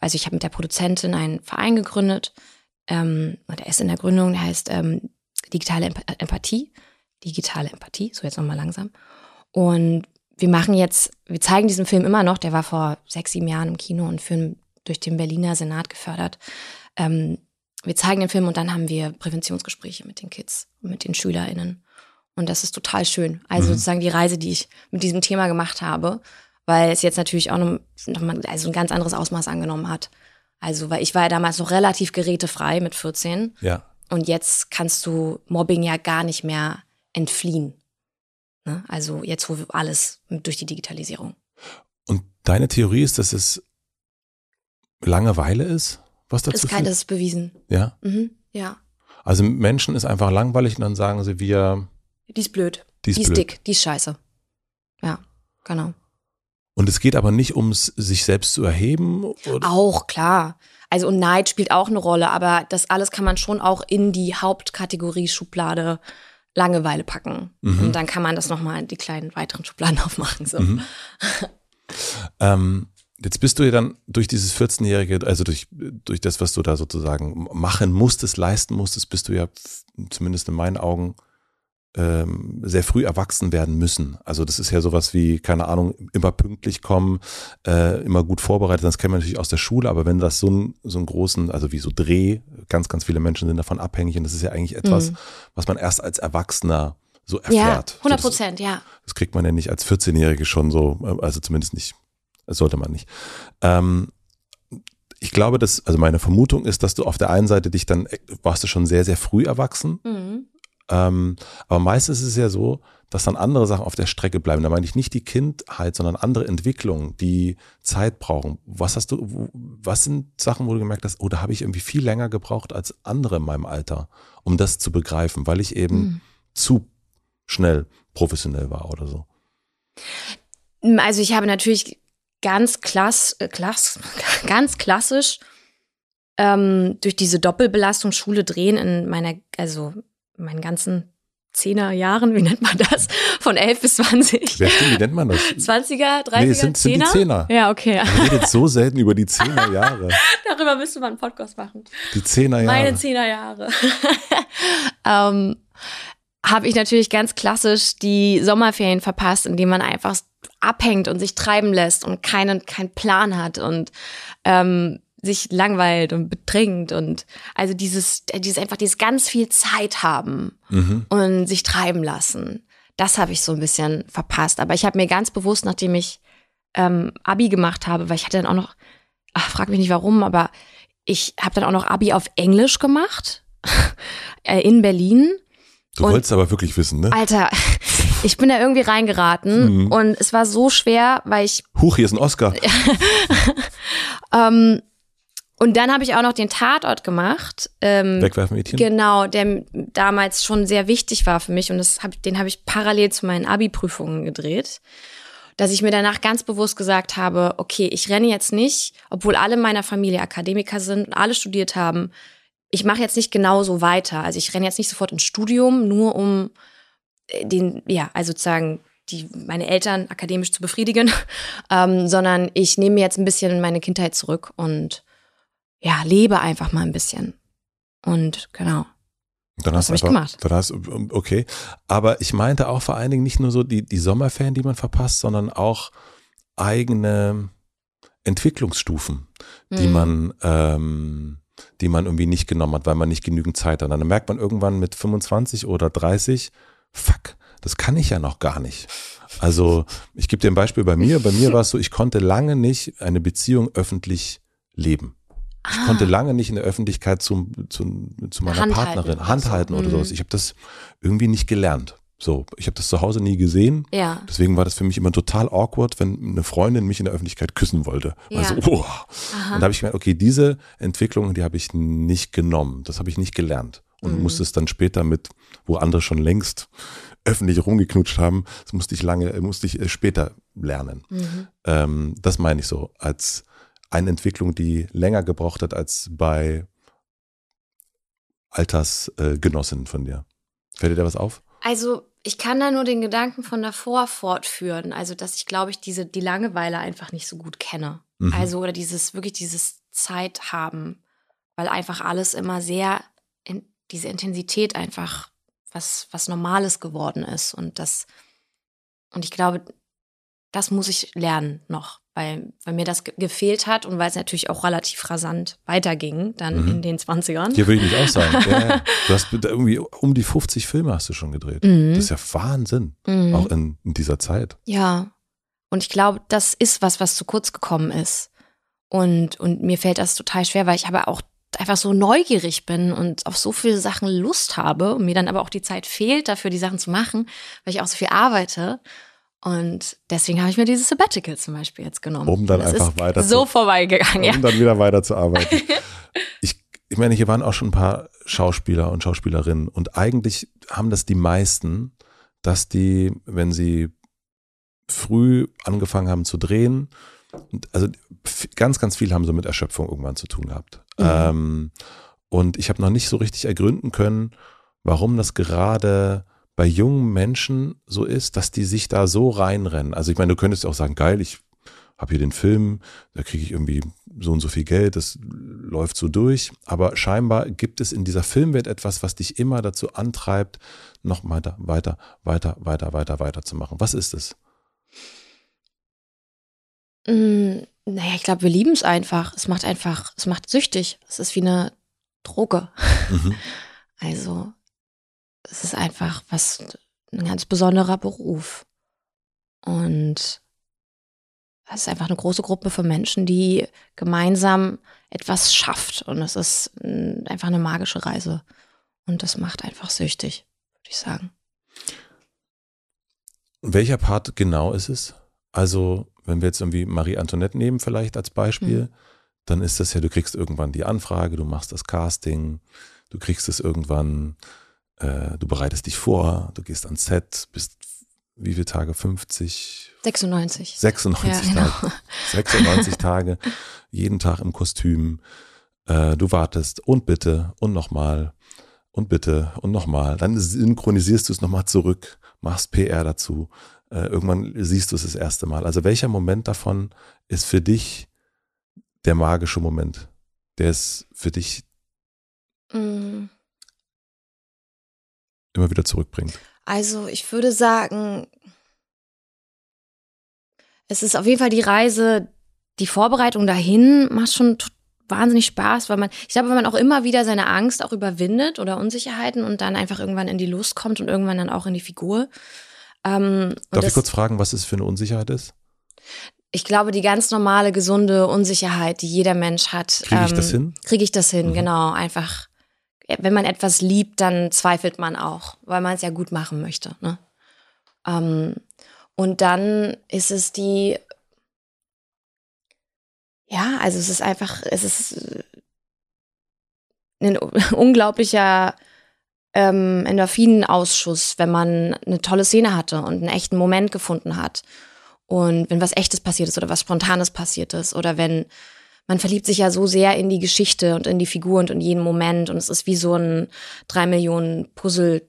also ich habe mit der Produzentin einen Verein gegründet. Ähm, und er ist in der Gründung, der heißt ähm, Digitale Empathie. Digitale Empathie, so jetzt nochmal langsam. Und wir machen jetzt, wir zeigen diesen Film immer noch, der war vor sechs, sieben Jahren im Kino und Film durch den Berliner Senat gefördert. Ähm, wir zeigen den Film und dann haben wir Präventionsgespräche mit den Kids und mit den SchülerInnen. Und das ist total schön. Also mhm. sozusagen die Reise, die ich mit diesem Thema gemacht habe, weil es jetzt natürlich auch noch, noch mal, also ein ganz anderes Ausmaß angenommen hat. Also, weil ich war ja damals noch relativ gerätefrei mit 14. Ja. Und jetzt kannst du Mobbing ja gar nicht mehr entfliehen. Ne? Also jetzt, wo alles durch die Digitalisierung. Und deine Theorie ist, dass es Langeweile ist? Was dazu ist kein, das ist bewiesen. Ja? Mhm, ja. Also Menschen ist einfach langweilig und dann sagen sie, wir. Die ist blöd. Die ist, die ist blöd. dick. Die ist scheiße. Ja, genau. Und es geht aber nicht ums sich selbst zu erheben? Oder? Auch, klar. Also und Neid spielt auch eine Rolle, aber das alles kann man schon auch in die Hauptkategorie Schublade Langeweile packen. Mhm. Und dann kann man das nochmal in die kleinen weiteren Schubladen aufmachen. So. Mhm. ähm, jetzt bist du ja dann durch dieses 14-jährige, also durch, durch das, was du da sozusagen machen musstest, leisten musstest, bist du ja zumindest in meinen Augen ähm, sehr früh erwachsen werden müssen. Also das ist ja sowas wie, keine Ahnung, immer pünktlich kommen, äh, immer gut vorbereitet. Das kennen wir natürlich aus der Schule, aber wenn das so, ein, so einen großen, also wie so Dreh, ganz, ganz viele Menschen sind davon abhängig und das ist ja eigentlich etwas, mhm. was man erst als Erwachsener so erfährt. Ja, 100 Prozent, so, ja. Das kriegt man ja nicht als 14-Jährige schon so, äh, also zumindest nicht, das sollte man nicht. Ähm, ich glaube, dass, also meine Vermutung ist, dass du auf der einen Seite dich dann, warst du schon sehr, sehr früh erwachsen. Mhm. Ähm, aber meistens ist es ja so, dass dann andere Sachen auf der Strecke bleiben. Da meine ich nicht die Kindheit, sondern andere Entwicklungen, die Zeit brauchen. Was hast du, was sind Sachen, wo du gemerkt hast, oh, da habe ich irgendwie viel länger gebraucht als andere in meinem Alter, um das zu begreifen, weil ich eben mhm. zu schnell professionell war oder so? Also ich habe natürlich ganz klass, äh, klass, ganz klassisch ähm, durch diese Doppelbelastung Schule drehen in meiner, also meinen ganzen Zehner Jahren, wie nennt man das? Von 11 bis 20. Wer stimmt, wie nennt man das? 20er, 30er, Nee, sind, sind die Zehner? Zehner. Ja, okay. Man redet so selten über die Zehnerjahre. Darüber müsste man einen Podcast machen. Die Zehnerjahre. Meine Zehnerjahre. ähm, habe ich natürlich ganz klassisch die Sommerferien verpasst, indem man einfach abhängt und sich treiben lässt und keinen keinen Plan hat und ähm, sich langweilt und betrinkt und also dieses dieses einfach dieses ganz viel Zeit haben Mhm. und sich treiben lassen. Das habe ich so ein bisschen verpasst. Aber ich habe mir ganz bewusst, nachdem ich ähm, Abi gemacht habe, weil ich hatte dann auch noch, ach, frag mich nicht warum, aber ich habe dann auch noch Abi auf Englisch gemacht äh, in Berlin. Du Und- wolltest aber wirklich wissen, ne? Alter, ich bin da irgendwie reingeraten Mhm. und es war so schwer, weil ich Huch, hier ist ein Oscar. ähm, und dann habe ich auch noch den Tatort gemacht. Ähm, Wegwerfmädchen. Genau, der damals schon sehr wichtig war für mich und das hab, den habe ich parallel zu meinen Abi-Prüfungen gedreht. Dass ich mir danach ganz bewusst gesagt habe, okay, ich renne jetzt nicht, obwohl alle meiner Familie Akademiker sind und alle studiert haben, ich mache jetzt nicht genauso weiter. Also ich renne jetzt nicht sofort ins Studium, nur um äh, den, ja, also sozusagen die, meine Eltern akademisch zu befriedigen, ähm, sondern ich nehme mir jetzt ein bisschen meine Kindheit zurück und ja, lebe einfach mal ein bisschen. Und genau. Dann hast du einfach, gemacht. Dann hast, okay. Aber ich meinte auch vor allen Dingen nicht nur so die, die Sommerferien, die man verpasst, sondern auch eigene Entwicklungsstufen, die Mhm. man, ähm, die man irgendwie nicht genommen hat, weil man nicht genügend Zeit hat. Dann merkt man irgendwann mit 25 oder 30, fuck, das kann ich ja noch gar nicht. Also ich gebe dir ein Beispiel bei mir. Bei mir war es so, ich konnte lange nicht eine Beziehung öffentlich leben. Ich Ah. konnte lange nicht in der Öffentlichkeit zum, zum, zu meiner Handhalten Partnerin handhalten oder Mhm. sowas. Ich habe das irgendwie nicht gelernt. So, ich habe das zu Hause nie gesehen. Ja. Deswegen war das für mich immer total awkward, wenn eine Freundin mich in der Öffentlichkeit küssen wollte. Ja. Also, oh. Aha. Und da habe ich gemerkt, okay, diese Entwicklung, die habe ich nicht genommen. Das habe ich nicht gelernt. Und Mhm. musste es dann später mit, wo andere schon längst öffentlich rumgeknutscht haben, das musste ich lange, musste ich äh, später lernen. Mhm. Ähm, das meine ich so, als eine Entwicklung, die länger gebraucht hat als bei Altersgenossinnen äh, von dir. Fällt dir da was auf? Also ich kann da nur den Gedanken von davor fortführen. Also dass ich, glaube ich, diese die Langeweile einfach nicht so gut kenne. Mhm. Also oder dieses wirklich dieses Zeit haben, weil einfach alles immer sehr in diese Intensität einfach was was Normales geworden ist und das und ich glaube, das muss ich lernen noch, weil weil mir das ge gefehlt hat und weil es natürlich auch relativ rasant weiterging dann Mhm. in den 20ern. Hier würde ich nicht auch sagen. Ja. Du hast irgendwie um die 50 Filme hast du schon gedreht. Mhm. Das ist ja Wahnsinn. Mhm. Auch in, in dieser Zeit. Ja. Und ich glaube, das ist was, was zu kurz gekommen ist. Und, und mir fällt das total schwer, weil ich aber auch einfach so neugierig bin und auf so viele Sachen Lust habe und mir dann aber auch die Zeit fehlt, dafür die Sachen zu machen, weil ich auch so viel arbeite. Und deswegen habe ich mir dieses Sabbatical zum Beispiel jetzt genommen. Um dann das einfach weiter so zu- vorbeigegangen, ja. Um dann wieder weiterzuarbeiten. ich, ich meine, hier waren auch schon ein paar Schauspieler und Schauspielerinnen und eigentlich haben das die meisten, dass die, wenn sie früh angefangen haben zu drehen, also ganz, ganz viel haben so mit Erschöpfung irgendwann zu tun gehabt. Mhm. Ähm, und ich habe noch nicht so richtig ergründen können, warum das gerade bei jungen Menschen so ist, dass die sich da so reinrennen. Also ich meine, du könntest ja auch sagen, geil, ich habe hier den Film, da kriege ich irgendwie so und so viel Geld, das läuft so durch. Aber scheinbar gibt es in dieser Filmwelt etwas, was dich immer dazu antreibt, noch weiter, weiter, weiter, weiter, weiter, weiter zu machen. Was ist es? Mm, naja, ich glaube, wir lieben es einfach. Es macht einfach, es macht süchtig. Es ist wie eine Droge. Mhm. Also, es ist einfach was, ein ganz besonderer Beruf. Und es ist einfach eine große Gruppe von Menschen, die gemeinsam etwas schafft. Und es ist mm, einfach eine magische Reise. Und das macht einfach süchtig, würde ich sagen. Welcher Part genau ist es? Also, wenn wir jetzt irgendwie Marie Antoinette nehmen, vielleicht als Beispiel, dann ist das ja, du kriegst irgendwann die Anfrage, du machst das Casting, du kriegst es irgendwann, äh, du bereitest dich vor, du gehst ans Set, bist wie viele Tage? 50, 96. 96 Ja, genau. Tage. 96 Tage, jeden Tag im Kostüm. Äh, du wartest und bitte und nochmal. und bitte und nochmal. Dann synchronisierst du es nochmal zurück, machst PR dazu. Äh, irgendwann siehst du es das erste Mal. Also welcher Moment davon ist für dich der magische Moment? Der ist für dich mm. Immer wieder zurückbringt. Also ich würde sagen, es ist auf jeden Fall die Reise, die Vorbereitung dahin macht schon wahnsinnig Spaß, weil man, ich glaube, wenn man auch immer wieder seine Angst auch überwindet oder Unsicherheiten und dann einfach irgendwann in die Lust kommt und irgendwann dann auch in die Figur. Ähm, Darf ich kurz fragen, was es für eine Unsicherheit ist? Ich glaube, die ganz normale, gesunde Unsicherheit, die jeder Mensch hat. Kriege ich ähm, das hin? Kriege ich das hin, mhm. genau. Einfach, wenn man etwas liebt, dann zweifelt man auch, weil man es ja gut machen möchte. Ne? Ähm, und dann ist es die ja, also es ist einfach, es ist ein unglaublicher ähm, Endorphinausschuss, wenn man eine tolle Szene hatte und einen echten Moment gefunden hat. Und wenn was Echtes passiert ist oder was Spontanes passiert ist oder wenn man verliebt sich ja so sehr in die Geschichte und in die Figur und in jeden Moment. Und es ist wie so ein drei Millionen Puzzle,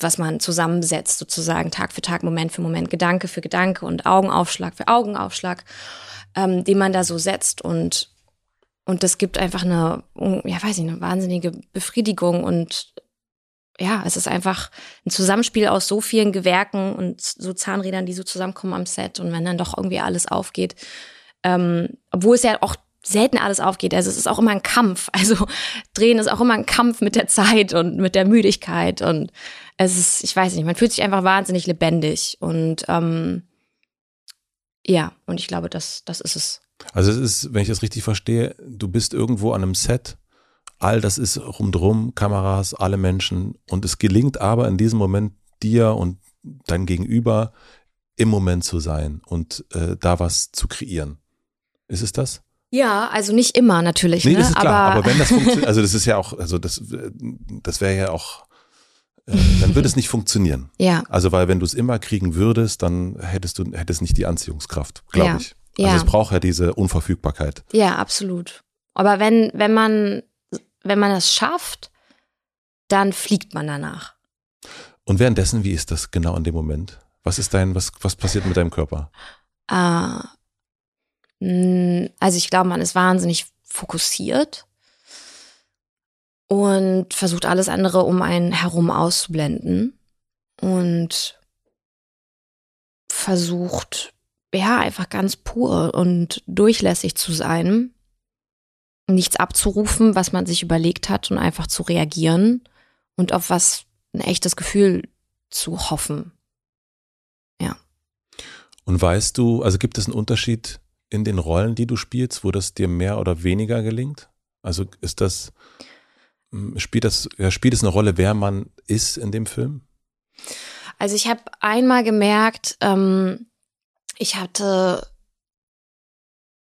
was man zusammensetzt, sozusagen Tag für Tag, Moment für Moment, Gedanke für Gedanke und Augenaufschlag für Augenaufschlag ähm, den man da so setzt. Und und das gibt einfach eine, ja weiß ich, eine wahnsinnige Befriedigung. Und ja, es ist einfach ein Zusammenspiel aus so vielen Gewerken und so Zahnrädern, die so zusammenkommen am Set. Und wenn dann doch irgendwie alles aufgeht, ähm, obwohl es ja auch selten alles aufgeht. Also es ist auch immer ein Kampf. Also drehen ist auch immer ein Kampf mit der Zeit und mit der Müdigkeit und es ist, ich weiß nicht, man fühlt sich einfach wahnsinnig lebendig und ähm, ja, und ich glaube, das, das ist es. Also es ist, wenn ich das richtig verstehe, du bist irgendwo an einem Set, all das ist rundherum, Kameras, alle Menschen und es gelingt aber in diesem Moment dir und dein Gegenüber im Moment zu sein und äh, da was zu kreieren. Ist es das? Ja, also nicht immer natürlich. Nee, ne? das ist klar, aber, aber wenn das funktioniert, also das ist ja auch, also das, das wäre ja auch äh, dann würde es nicht funktionieren. Ja. Also weil wenn du es immer kriegen würdest, dann hättest du hättest nicht die Anziehungskraft, glaube ja. ich. Also ja. es braucht ja diese Unverfügbarkeit. Ja, absolut. Aber wenn wenn man wenn man das schafft, dann fliegt man danach. Und währenddessen, wie ist das genau in dem Moment? Was ist dein was was passiert mit deinem Körper? Uh, also ich glaube, man ist wahnsinnig fokussiert und versucht alles andere um einen herum auszublenden und versucht, ja, einfach ganz pur und durchlässig zu sein, nichts abzurufen, was man sich überlegt hat und einfach zu reagieren und auf was ein echtes Gefühl zu hoffen. Ja. Und weißt du, also gibt es einen Unterschied in den Rollen, die du spielst, wo das dir mehr oder weniger gelingt? Also ist das, hm, spielt das, spielt es eine Rolle, wer man ist in dem Film? Also ich habe einmal gemerkt, ähm, ich hatte,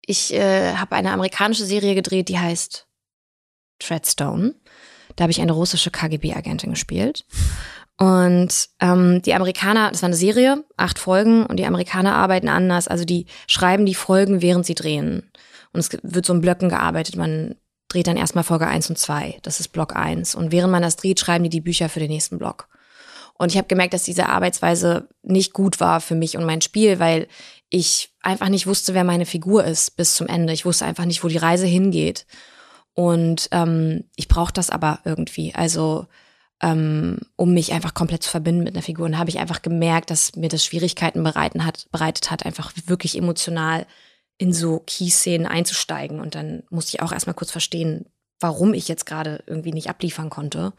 ich äh, habe eine amerikanische Serie gedreht, die heißt Treadstone. Da habe ich eine russische KGB-Agentin gespielt. Und ähm, die Amerikaner, das war eine Serie, acht Folgen, und die Amerikaner arbeiten anders. Also die schreiben die Folgen, während sie drehen. Und es wird so in Blöcken gearbeitet. Man dreht dann erstmal Folge 1 und 2. Das ist Block 1. Und während man das dreht, schreiben die die Bücher für den nächsten Block. Und ich habe gemerkt, dass diese Arbeitsweise nicht gut war für mich und mein Spiel, weil ich einfach nicht wusste, wer meine Figur ist bis zum Ende. Ich wusste einfach nicht, wo die Reise hingeht. Und ähm, ich brauche das aber irgendwie. Also ähm, um mich einfach komplett zu verbinden mit einer Figur. Und habe ich einfach gemerkt, dass mir das Schwierigkeiten bereiten hat, bereitet hat, einfach wirklich emotional in so Key-Szenen einzusteigen. Und dann musste ich auch erstmal kurz verstehen, warum ich jetzt gerade irgendwie nicht abliefern konnte.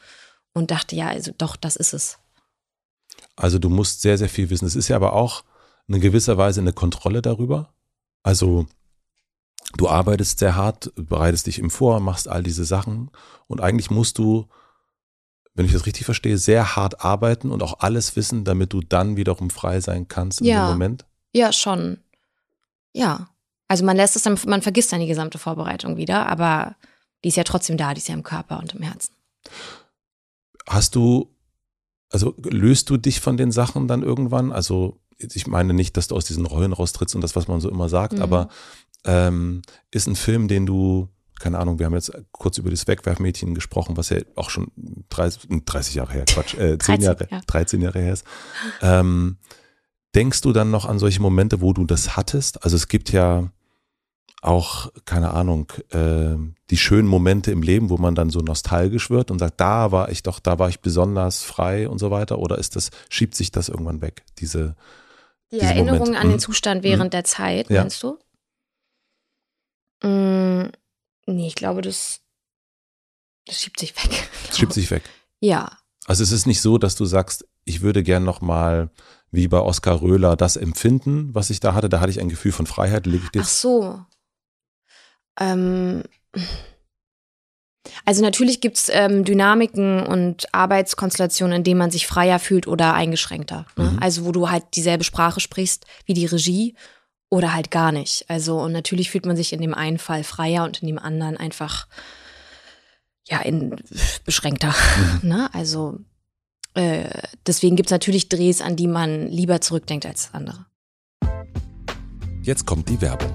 Und dachte, ja, also doch, das ist es. Also du musst sehr, sehr viel wissen. Es ist ja aber auch in gewisser Weise eine Kontrolle darüber. Also du arbeitest sehr hart, bereitest dich im Vor, machst all diese Sachen und eigentlich musst du, wenn ich das richtig verstehe, sehr hart arbeiten und auch alles wissen, damit du dann wiederum frei sein kannst in ja. dem Moment. Ja, schon. Ja. Also man lässt es dann, man vergisst dann die gesamte Vorbereitung wieder, aber die ist ja trotzdem da, die ist ja im Körper und im Herzen. Hast du, also löst du dich von den Sachen dann irgendwann? Also ich meine nicht, dass du aus diesen Rollen raustrittst und das, was man so immer sagt, mhm. aber ähm, ist ein Film, den du, keine Ahnung, wir haben jetzt kurz über das Wegwerfmädchen gesprochen, was ja auch schon 30, 30 Jahre her, Quatsch, äh, 10 13, Jahre, ja. 13 Jahre her ist. Ähm, denkst du dann noch an solche Momente, wo du das hattest? Also es gibt ja auch, keine Ahnung, äh, die schönen Momente im Leben, wo man dann so nostalgisch wird und sagt, da war ich doch, da war ich besonders frei und so weiter? Oder ist das, schiebt sich das irgendwann weg, diese Die Erinnerung Moment? an den hm? Zustand während hm? der Zeit, ja. meinst du? Mm, nee, ich glaube, das, das schiebt sich weg. Das schiebt sich weg. Ja. Also es ist nicht so, dass du sagst, ich würde gern noch mal wie bei Oskar Röhler das empfinden, was ich da hatte. Da hatte ich ein Gefühl von Freiheit. Ach so. Ähm, also natürlich gibt es ähm, Dynamiken und Arbeitskonstellationen, in denen man sich freier fühlt oder eingeschränkter. Ne? Mhm. Also wo du halt dieselbe Sprache sprichst wie die Regie oder halt gar nicht. Also und natürlich fühlt man sich in dem einen Fall freier und in dem anderen einfach ja in, beschränkter. Mhm. Ne? Also äh, deswegen gibt es natürlich Drehs, an die man lieber zurückdenkt als andere. Jetzt kommt die Werbung.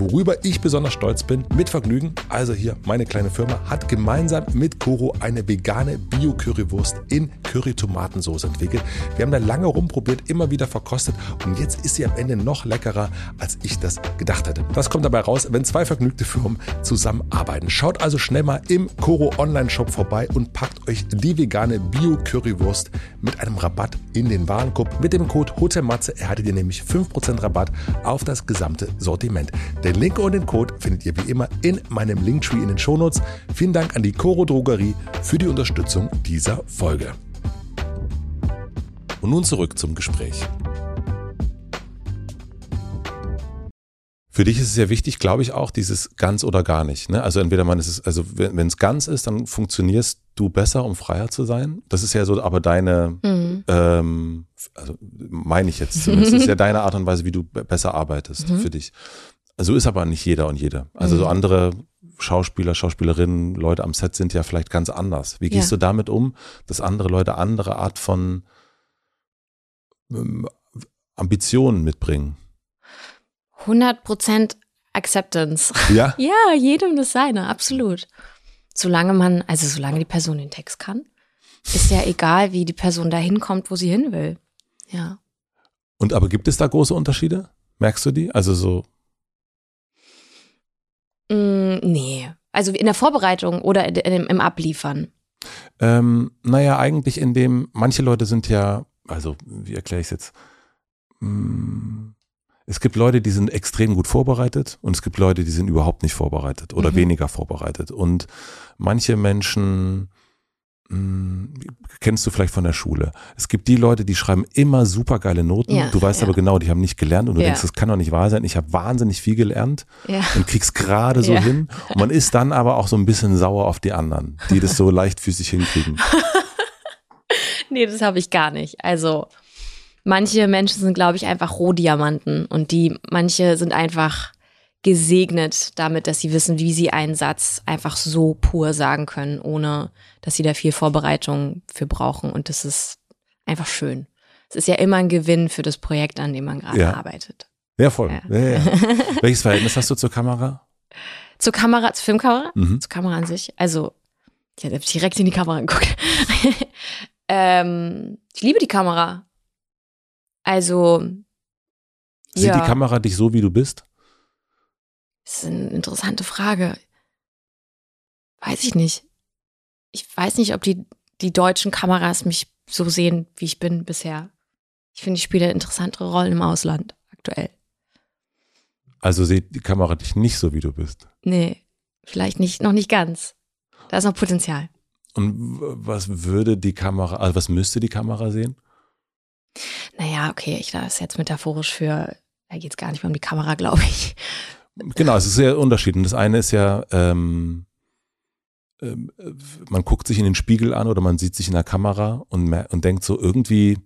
Worüber ich besonders stolz bin, mit Vergnügen, also hier meine kleine Firma, hat gemeinsam mit Koro eine vegane Bio-Currywurst in Curry-Tomatensauce entwickelt. Wir haben da lange rumprobiert, immer wieder verkostet und jetzt ist sie am Ende noch leckerer, als ich das gedacht hätte. Das kommt dabei raus, wenn zwei vergnügte Firmen zusammenarbeiten. Schaut also schnell mal im Koro Online-Shop vorbei und packt euch die vegane Bio-Currywurst mit einem Rabatt in den Warenkorb. Mit dem Code HOTELMATZE erhaltet ihr nämlich 5% Rabatt auf das gesamte Sortiment. Der den Link und den Code findet ihr wie immer in meinem Linktree in den Shownotes. Vielen Dank an die Coro Drogerie für die Unterstützung dieser Folge. Und nun zurück zum Gespräch. Für dich ist es ja wichtig, glaube ich, auch dieses ganz oder gar nicht. Ne? Also entweder man ist es, also wenn es ganz ist, dann funktionierst du besser, um freier zu sein. Das ist ja so, aber deine, mhm. ähm, also meine ich jetzt zumindest, ist ja deine Art und Weise, wie du besser arbeitest mhm. für dich. So ist aber nicht jeder und jede. Also mhm. so andere Schauspieler, Schauspielerinnen, Leute am Set sind ja vielleicht ganz anders. Wie gehst ja. du damit um, dass andere Leute andere Art von ähm, Ambitionen mitbringen? 100% Acceptance. Ja? ja, jedem das seine, absolut. Solange man, also solange die Person den Text kann, ist ja egal, wie die Person da hinkommt, wo sie hin will. Ja. Und aber gibt es da große Unterschiede? Merkst du die? Also so Mm, nee. Also in der Vorbereitung oder im Abliefern? Ähm, naja, eigentlich in dem, manche Leute sind ja, also wie erkläre ich es jetzt? Mm, es gibt Leute, die sind extrem gut vorbereitet und es gibt Leute, die sind überhaupt nicht vorbereitet oder mhm. weniger vorbereitet. Und manche Menschen kennst du vielleicht von der Schule. Es gibt die Leute, die schreiben immer super geile Noten. Ja, du weißt ja. aber genau, die haben nicht gelernt und du ja. denkst, das kann doch nicht wahr sein. Ich habe wahnsinnig viel gelernt und krieg's gerade so hin. Und man ist dann aber auch so ein bisschen sauer auf die anderen, die das so leichtfüßig hinkriegen. nee, das habe ich gar nicht. Also manche Menschen sind, glaube ich, einfach Rohdiamanten und die, manche sind einfach gesegnet damit, dass sie wissen, wie sie einen Satz einfach so pur sagen können, ohne dass sie da viel Vorbereitung für brauchen. Und das ist einfach schön. Es ist ja immer ein Gewinn für das Projekt, an dem man gerade ja. arbeitet. Ja, voll. Ja. Ja, Welches Verhältnis hast du zur Kamera? Zur Kamera, zur Filmkamera? Mhm. Zur Kamera an sich. Also, ich habe direkt in die Kamera geguckt. ähm, ich liebe die Kamera. Also. Sieht die Kamera dich so, wie du bist? Das ist eine interessante Frage. Weiß ich nicht. Ich weiß nicht, ob die, die deutschen Kameras mich so sehen, wie ich bin bisher. Ich finde, ich spiele interessantere Rollen im Ausland aktuell. Also sieht die Kamera dich nicht so, wie du bist? Nee, vielleicht nicht, noch nicht ganz. Da ist noch Potenzial. Und was würde die Kamera, also was müsste die Kamera sehen? Naja, okay, ich das jetzt metaphorisch für, da geht es gar nicht mehr um die Kamera, glaube ich. Genau, es ist sehr unterschiedlich. Das eine ist ja, ähm, ähm, äh, man guckt sich in den Spiegel an oder man sieht sich in der Kamera und, und denkt so irgendwie,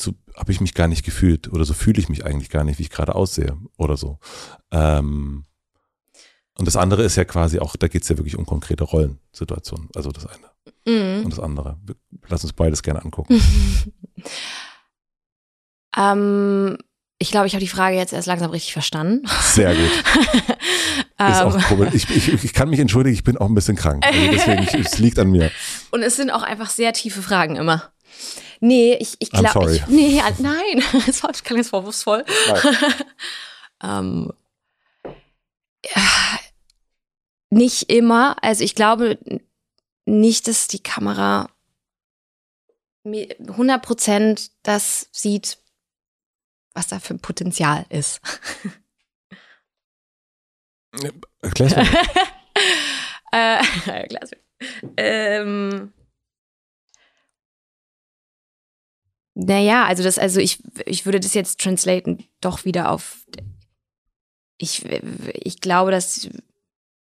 so habe ich mich gar nicht gefühlt oder so fühle ich mich eigentlich gar nicht, wie ich gerade aussehe oder so. Ähm, und das andere ist ja quasi auch, da geht es ja wirklich um konkrete Rollensituationen. Also das eine. Mhm. Und das andere. Lass uns beides gerne angucken. ähm, ich glaube, ich habe die Frage jetzt erst langsam richtig verstanden. Sehr gut. Ist auch komisch. Ich, ich, ich, kann mich entschuldigen, ich bin auch ein bisschen krank. Also deswegen, ich, es liegt an mir. Und es sind auch einfach sehr tiefe Fragen immer. Nee, ich, ich glaube. Nee, nein, das klang jetzt vorwurfsvoll. ähm, ja, nicht immer. Also ich glaube nicht, dass die Kamera 100 Prozent das sieht, was da für ein Potenzial ist. Erklär's mir. äh, ähm, naja, also das, also ich, ich würde das jetzt translaten doch wieder auf. Ich, ich glaube, dass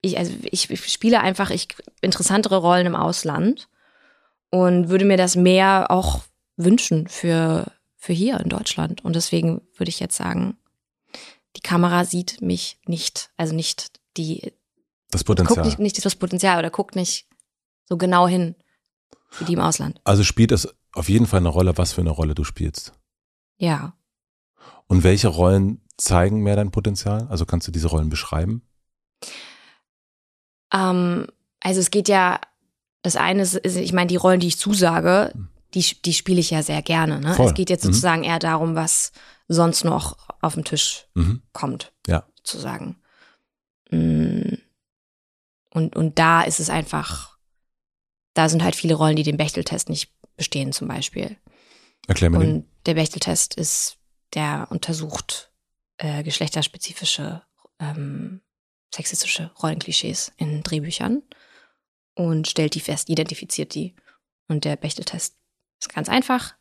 ich, also ich, ich spiele einfach ich, interessantere Rollen im Ausland und würde mir das mehr auch wünschen für, für hier in Deutschland. Und deswegen würde ich jetzt sagen, die Kamera sieht mich nicht, also nicht die. Das Potenzial. Guckt nicht, nicht das Potenzial oder guckt nicht so genau hin wie die im Ausland. Also spielt es auf jeden Fall eine Rolle, was für eine Rolle du spielst. Ja. Und welche Rollen zeigen mehr dein Potenzial? Also kannst du diese Rollen beschreiben? Ähm, also es geht ja, das eine ist, ich meine, die Rollen, die ich zusage, hm. Die, die spiele ich ja sehr gerne. Ne? Es geht jetzt mhm. sozusagen mhm. eher darum, was sonst noch auf den Tisch mhm. kommt, ja. sozusagen. Mm. Und, und da ist es einfach, da sind halt viele Rollen, die den Bechteltest nicht bestehen, zum Beispiel. Erklär mir Und den. der Bechteltest ist, der untersucht äh, geschlechterspezifische ähm, sexistische Rollenklischees in Drehbüchern und stellt die fest, identifiziert die. Und der Bechteltest ist ganz einfach.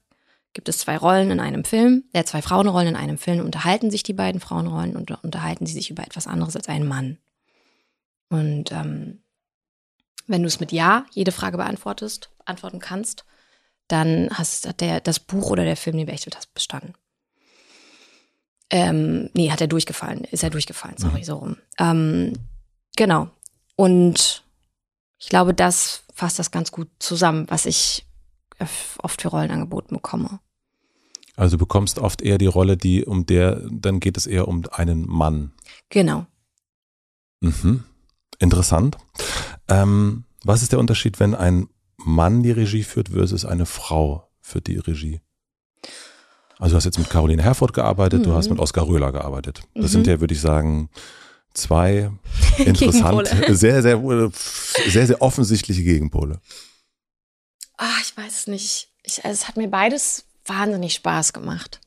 Gibt es zwei Rollen in einem Film, äh, zwei Frauenrollen in einem Film, unterhalten sich die beiden Frauenrollen und unterhalten sie sich über etwas anderes als einen Mann. Und ähm, wenn du es mit Ja jede Frage beantwortest, antworten kannst, dann hast, hat der, das Buch oder der Film den Bechteltest bestanden. Ähm, nee, hat er durchgefallen, ist er durchgefallen, sorry, mhm. so rum. Ähm, genau. Und ich glaube, das fasst das ganz gut zusammen, was ich oft für Rollen angeboten bekomme. Also du bekommst oft eher die Rolle, die um der, dann geht es eher um einen Mann. Genau. Mhm. Interessant. Ähm, was ist der Unterschied, wenn ein Mann die Regie führt versus eine Frau für die Regie? Also du hast jetzt mit Caroline Herford gearbeitet, mhm. du hast mhm. mit Oskar Röhler gearbeitet. Das mhm. sind ja, würde ich sagen, zwei interessant, sehr, sehr, sehr, sehr offensichtliche Gegenpole. Ah, ich weiß es nicht. Ich, also es hat mir beides wahnsinnig Spaß gemacht.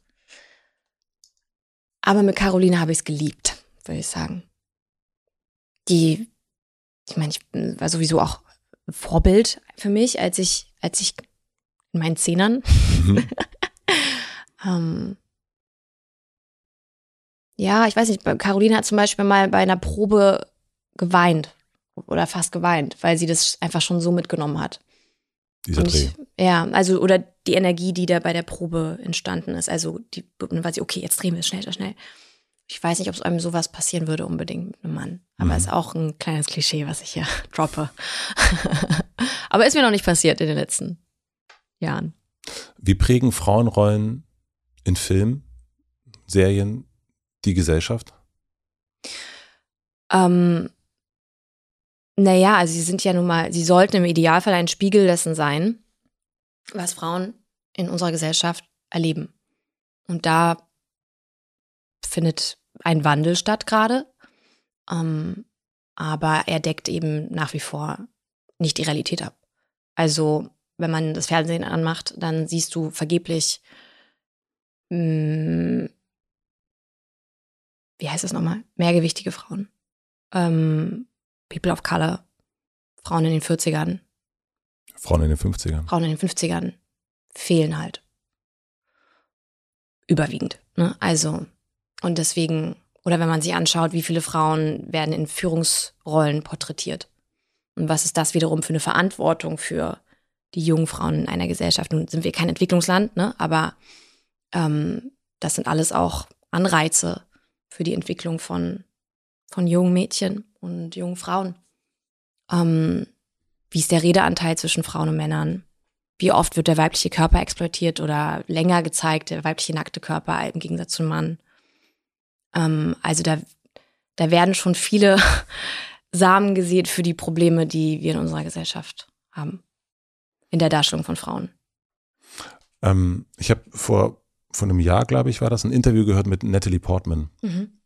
Aber mit Caroline habe ich es geliebt, würde ich sagen. Die, ich meine, ich war sowieso auch Vorbild für mich, als ich, als ich in meinen Zehnern mhm. Ähm, ja, ich weiß nicht, Caroline hat zum Beispiel mal bei einer Probe geweint oder fast geweint, weil sie das einfach schon so mitgenommen hat. Dieser Dreh. ja, also oder die Energie, die da bei der Probe entstanden ist. Also die, dann war sie, okay, jetzt drehen wir es schnell, schnell. Ich weiß nicht, ob es einem sowas passieren würde unbedingt mit einem Mann. Aber mhm. ist auch ein kleines Klischee, was ich hier droppe. Aber ist mir noch nicht passiert in den letzten Jahren. Wie prägen Frauenrollen in Film, Serien die Gesellschaft? Ähm, naja, also sie sind ja nun mal, sie sollten im Idealfall ein Spiegel dessen sein, was Frauen in unserer Gesellschaft erleben. Und da findet ein Wandel statt gerade. Ähm, aber er deckt eben nach wie vor nicht die Realität ab. Also, wenn man das Fernsehen anmacht, dann siehst du vergeblich mh, hm, wie heißt das nochmal? Mehrgewichtige Frauen. Ähm, People of Color. Frauen in den 40ern. Frauen in den 50ern. Frauen in den 50ern fehlen halt. Überwiegend. Ne? Also, und deswegen, oder wenn man sich anschaut, wie viele Frauen werden in Führungsrollen porträtiert. Und was ist das wiederum für eine Verantwortung für die jungen Frauen in einer Gesellschaft? Nun sind wir kein Entwicklungsland, ne? aber ähm, das sind alles auch Anreize für die Entwicklung von, von jungen Mädchen und jungen Frauen. Ähm, wie ist der Redeanteil zwischen Frauen und Männern? Wie oft wird der weibliche Körper exploitiert oder länger gezeigt, der weibliche nackte Körper im Gegensatz zum Mann? Ähm, also da, da werden schon viele Samen gesät für die Probleme, die wir in unserer Gesellschaft haben. In der Darstellung von Frauen. Ähm, ich habe vor, vor einem Jahr, glaube ich, war das, ein Interview gehört mit Natalie Portman. Mhm.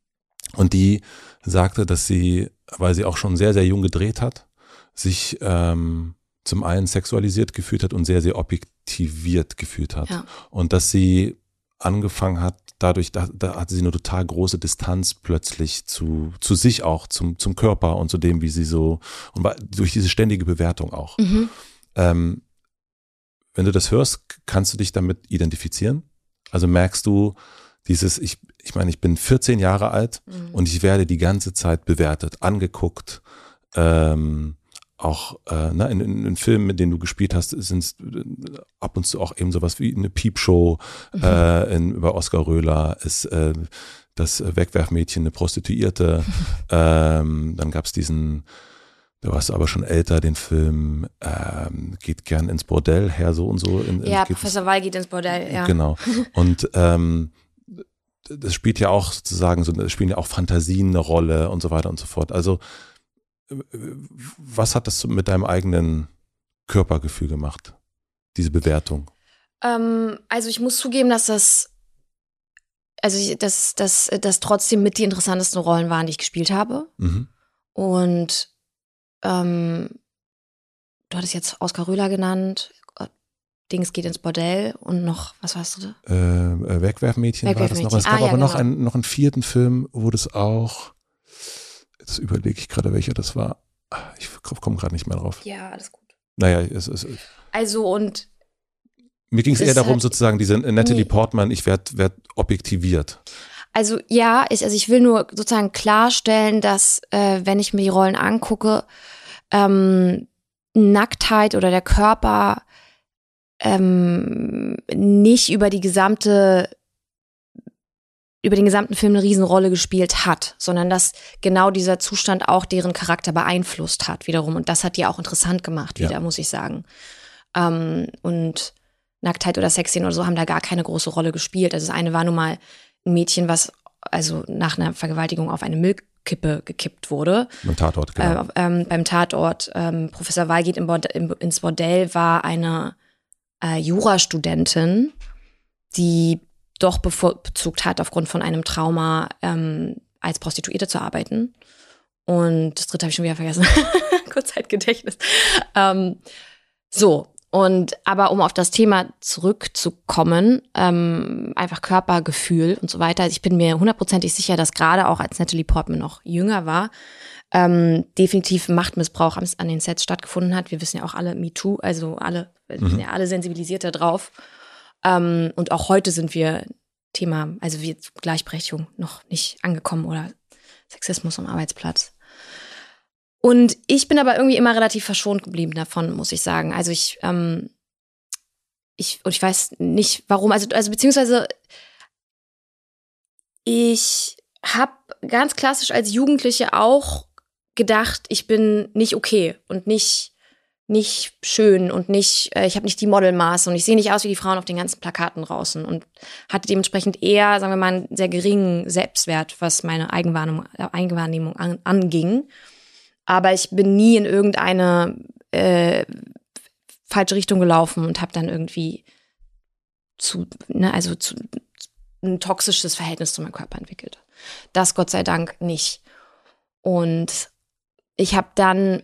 Und die sagte, dass sie, weil sie auch schon sehr, sehr jung gedreht hat, sich ähm, zum einen sexualisiert gefühlt hat und sehr, sehr objektiviert gefühlt hat. Ja. Und dass sie angefangen hat, dadurch, da, da hatte sie eine total große Distanz plötzlich zu, zu sich auch, zum, zum Körper und zu dem, wie sie so, und durch diese ständige Bewertung auch. Mhm. Ähm, wenn du das hörst, kannst du dich damit identifizieren? Also merkst du dieses, ich, ich meine, ich bin 14 Jahre alt mhm. und ich werde die ganze Zeit bewertet, angeguckt, ähm, auch äh, ne, in, in, in Filmen, mit denen du gespielt hast, sind es äh, ab und zu auch eben sowas wie eine Piepshow mhm. äh, in, über Oskar Röhler, ist äh, das Wegwerfmädchen eine Prostituierte. ähm, dann gab es diesen, du warst aber schon älter, den Film ähm, geht gern ins Bordell, her so und so. In, ja, Professor Wall geht ins Bordell, ja. Genau. Und ähm, das spielt ja auch sozusagen, so, spielen ja auch Fantasien eine Rolle und so weiter und so fort. Also was hat das mit deinem eigenen Körpergefühl gemacht, diese Bewertung? Ähm, also ich muss zugeben, dass das, also dass das, das trotzdem mit die interessantesten Rollen waren, die ich gespielt habe. Mhm. Und ähm, du hattest jetzt Oskar Röhler genannt, Dings geht ins Bordell und noch, was warst du da? Äh, äh Wegwerfmädchen, Wegwerfmädchen war das noch. Es gab ah, ja, aber genau. noch, einen, noch einen vierten Film, wo das auch Jetzt überlege ich gerade, welcher das war. Ich komme gerade nicht mehr drauf. Ja, alles gut. Naja, es ist. Also und. Mir ging es eher darum, halt, sozusagen, diese Natalie nee. Portman, ich werde werd objektiviert. Also ja, ich, also ich will nur sozusagen klarstellen, dass äh, wenn ich mir die Rollen angucke, ähm, Nacktheit oder der Körper ähm, nicht über die gesamte über den gesamten Film eine Riesenrolle gespielt hat, sondern dass genau dieser Zustand auch deren Charakter beeinflusst hat wiederum. Und das hat die auch interessant gemacht wieder, ja. muss ich sagen. Ähm, und Nacktheit oder Sexszenen oder so haben da gar keine große Rolle gespielt. Also das eine war nun mal ein Mädchen, was also nach einer Vergewaltigung auf eine Müllkippe gekippt wurde. Beim Tatort, genau. Äh, ähm, beim Tatort. Ähm, Professor Weil geht in Bord in, ins Bordell, war eine äh, Jurastudentin, die doch bevorzugt hat, aufgrund von einem Trauma ähm, als Prostituierte zu arbeiten. Und das dritte habe ich schon wieder vergessen. Kurzzeitgedächtnis. Ähm, so, und aber um auf das Thema zurückzukommen, ähm, einfach Körpergefühl und so weiter. Also ich bin mir hundertprozentig sicher, dass gerade auch als Natalie Portman noch jünger war, ähm, definitiv Machtmissbrauch an den Sets stattgefunden hat. Wir wissen ja auch alle MeToo, also alle, wir sind mhm. ja alle sensibilisiert darauf. Ähm, und auch heute sind wir Thema, also wie Gleichberechtigung noch nicht angekommen oder Sexismus am Arbeitsplatz. Und ich bin aber irgendwie immer relativ verschont geblieben davon, muss ich sagen. Also ich, ähm, ich, und ich weiß nicht warum, also, also beziehungsweise ich habe ganz klassisch als Jugendliche auch gedacht, ich bin nicht okay und nicht nicht schön und nicht, äh, ich habe nicht die Modelmaße und ich sehe nicht aus wie die Frauen auf den ganzen Plakaten draußen und hatte dementsprechend eher, sagen wir mal, einen sehr geringen Selbstwert, was meine Eigenwahrnehmung, äh, Eigenwahrnehmung an, anging. Aber ich bin nie in irgendeine äh, falsche Richtung gelaufen und habe dann irgendwie zu, ne, also zu, ein toxisches Verhältnis zu meinem Körper entwickelt. Das Gott sei Dank nicht. Und ich habe dann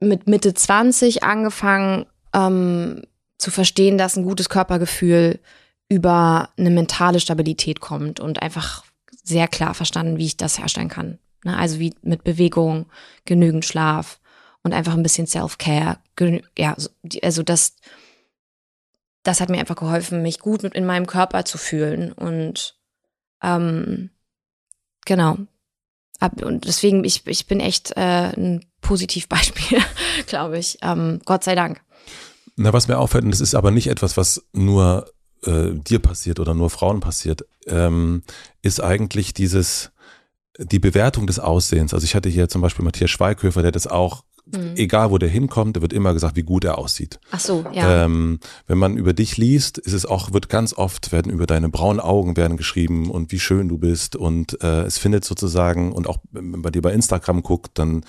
mit Mitte 20 angefangen ähm, zu verstehen, dass ein gutes Körpergefühl über eine mentale Stabilität kommt und einfach sehr klar verstanden, wie ich das herstellen kann. Ne? Also wie mit Bewegung, genügend Schlaf und einfach ein bisschen Self-Care. Ja, also das, das hat mir einfach geholfen, mich gut mit in meinem Körper zu fühlen und ähm, genau. Und deswegen, ich, ich bin echt äh, ein Positivbeispiel, glaube ich. Ähm, Gott sei Dank. Na, was mir auffällt, und das ist aber nicht etwas, was nur äh, dir passiert oder nur Frauen passiert, ähm, ist eigentlich dieses, die Bewertung des Aussehens. Also ich hatte hier zum Beispiel Matthias Schweighöfer, der das auch Mhm. Egal, wo der hinkommt, da wird immer gesagt, wie gut er aussieht. Ach so, ja. Ähm, wenn man über dich liest, ist es auch, wird ganz oft, werden über deine braunen Augen werden geschrieben und wie schön du bist und äh, es findet sozusagen, und auch wenn man dir bei Instagram guckt, dann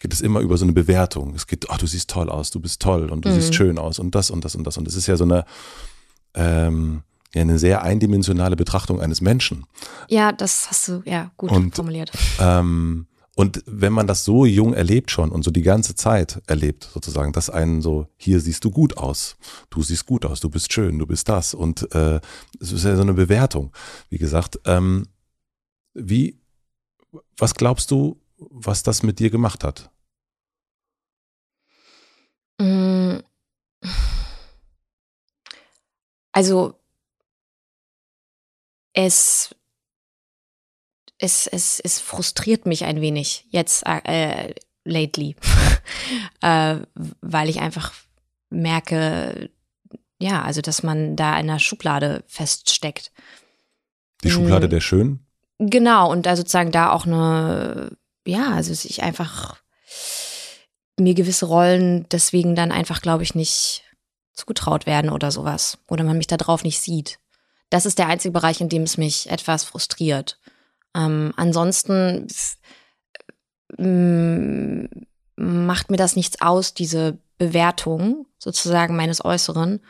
geht es immer über so eine Bewertung. Es geht, ach, du siehst toll aus, du bist toll und du mhm. siehst schön aus und das und das und das. Und es ist ja so eine, ähm, ja, eine sehr eindimensionale Betrachtung eines Menschen. Ja, das hast du ja gut und, formuliert. Ähm, und wenn man das so jung erlebt schon und so die ganze Zeit erlebt, sozusagen, dass einen so, hier siehst du gut aus, du siehst gut aus, du bist schön, du bist das. Und äh, es ist ja so eine Bewertung. Wie gesagt, ähm, wie, was glaubst du, was das mit dir gemacht hat? Mm. Also es es, es, es frustriert mich ein wenig jetzt äh, lately, äh, weil ich einfach merke, ja, also dass man da in einer Schublade feststeckt. Die Schublade der Schön? Genau, und da sozusagen da auch eine, ja, also ich einfach mir gewisse Rollen deswegen dann einfach, glaube ich, nicht zugetraut werden oder sowas. Oder man mich da drauf nicht sieht. Das ist der einzige Bereich, in dem es mich etwas frustriert. Ähm, ansonsten macht mir das nichts aus, diese Bewertung sozusagen meines Äußeren,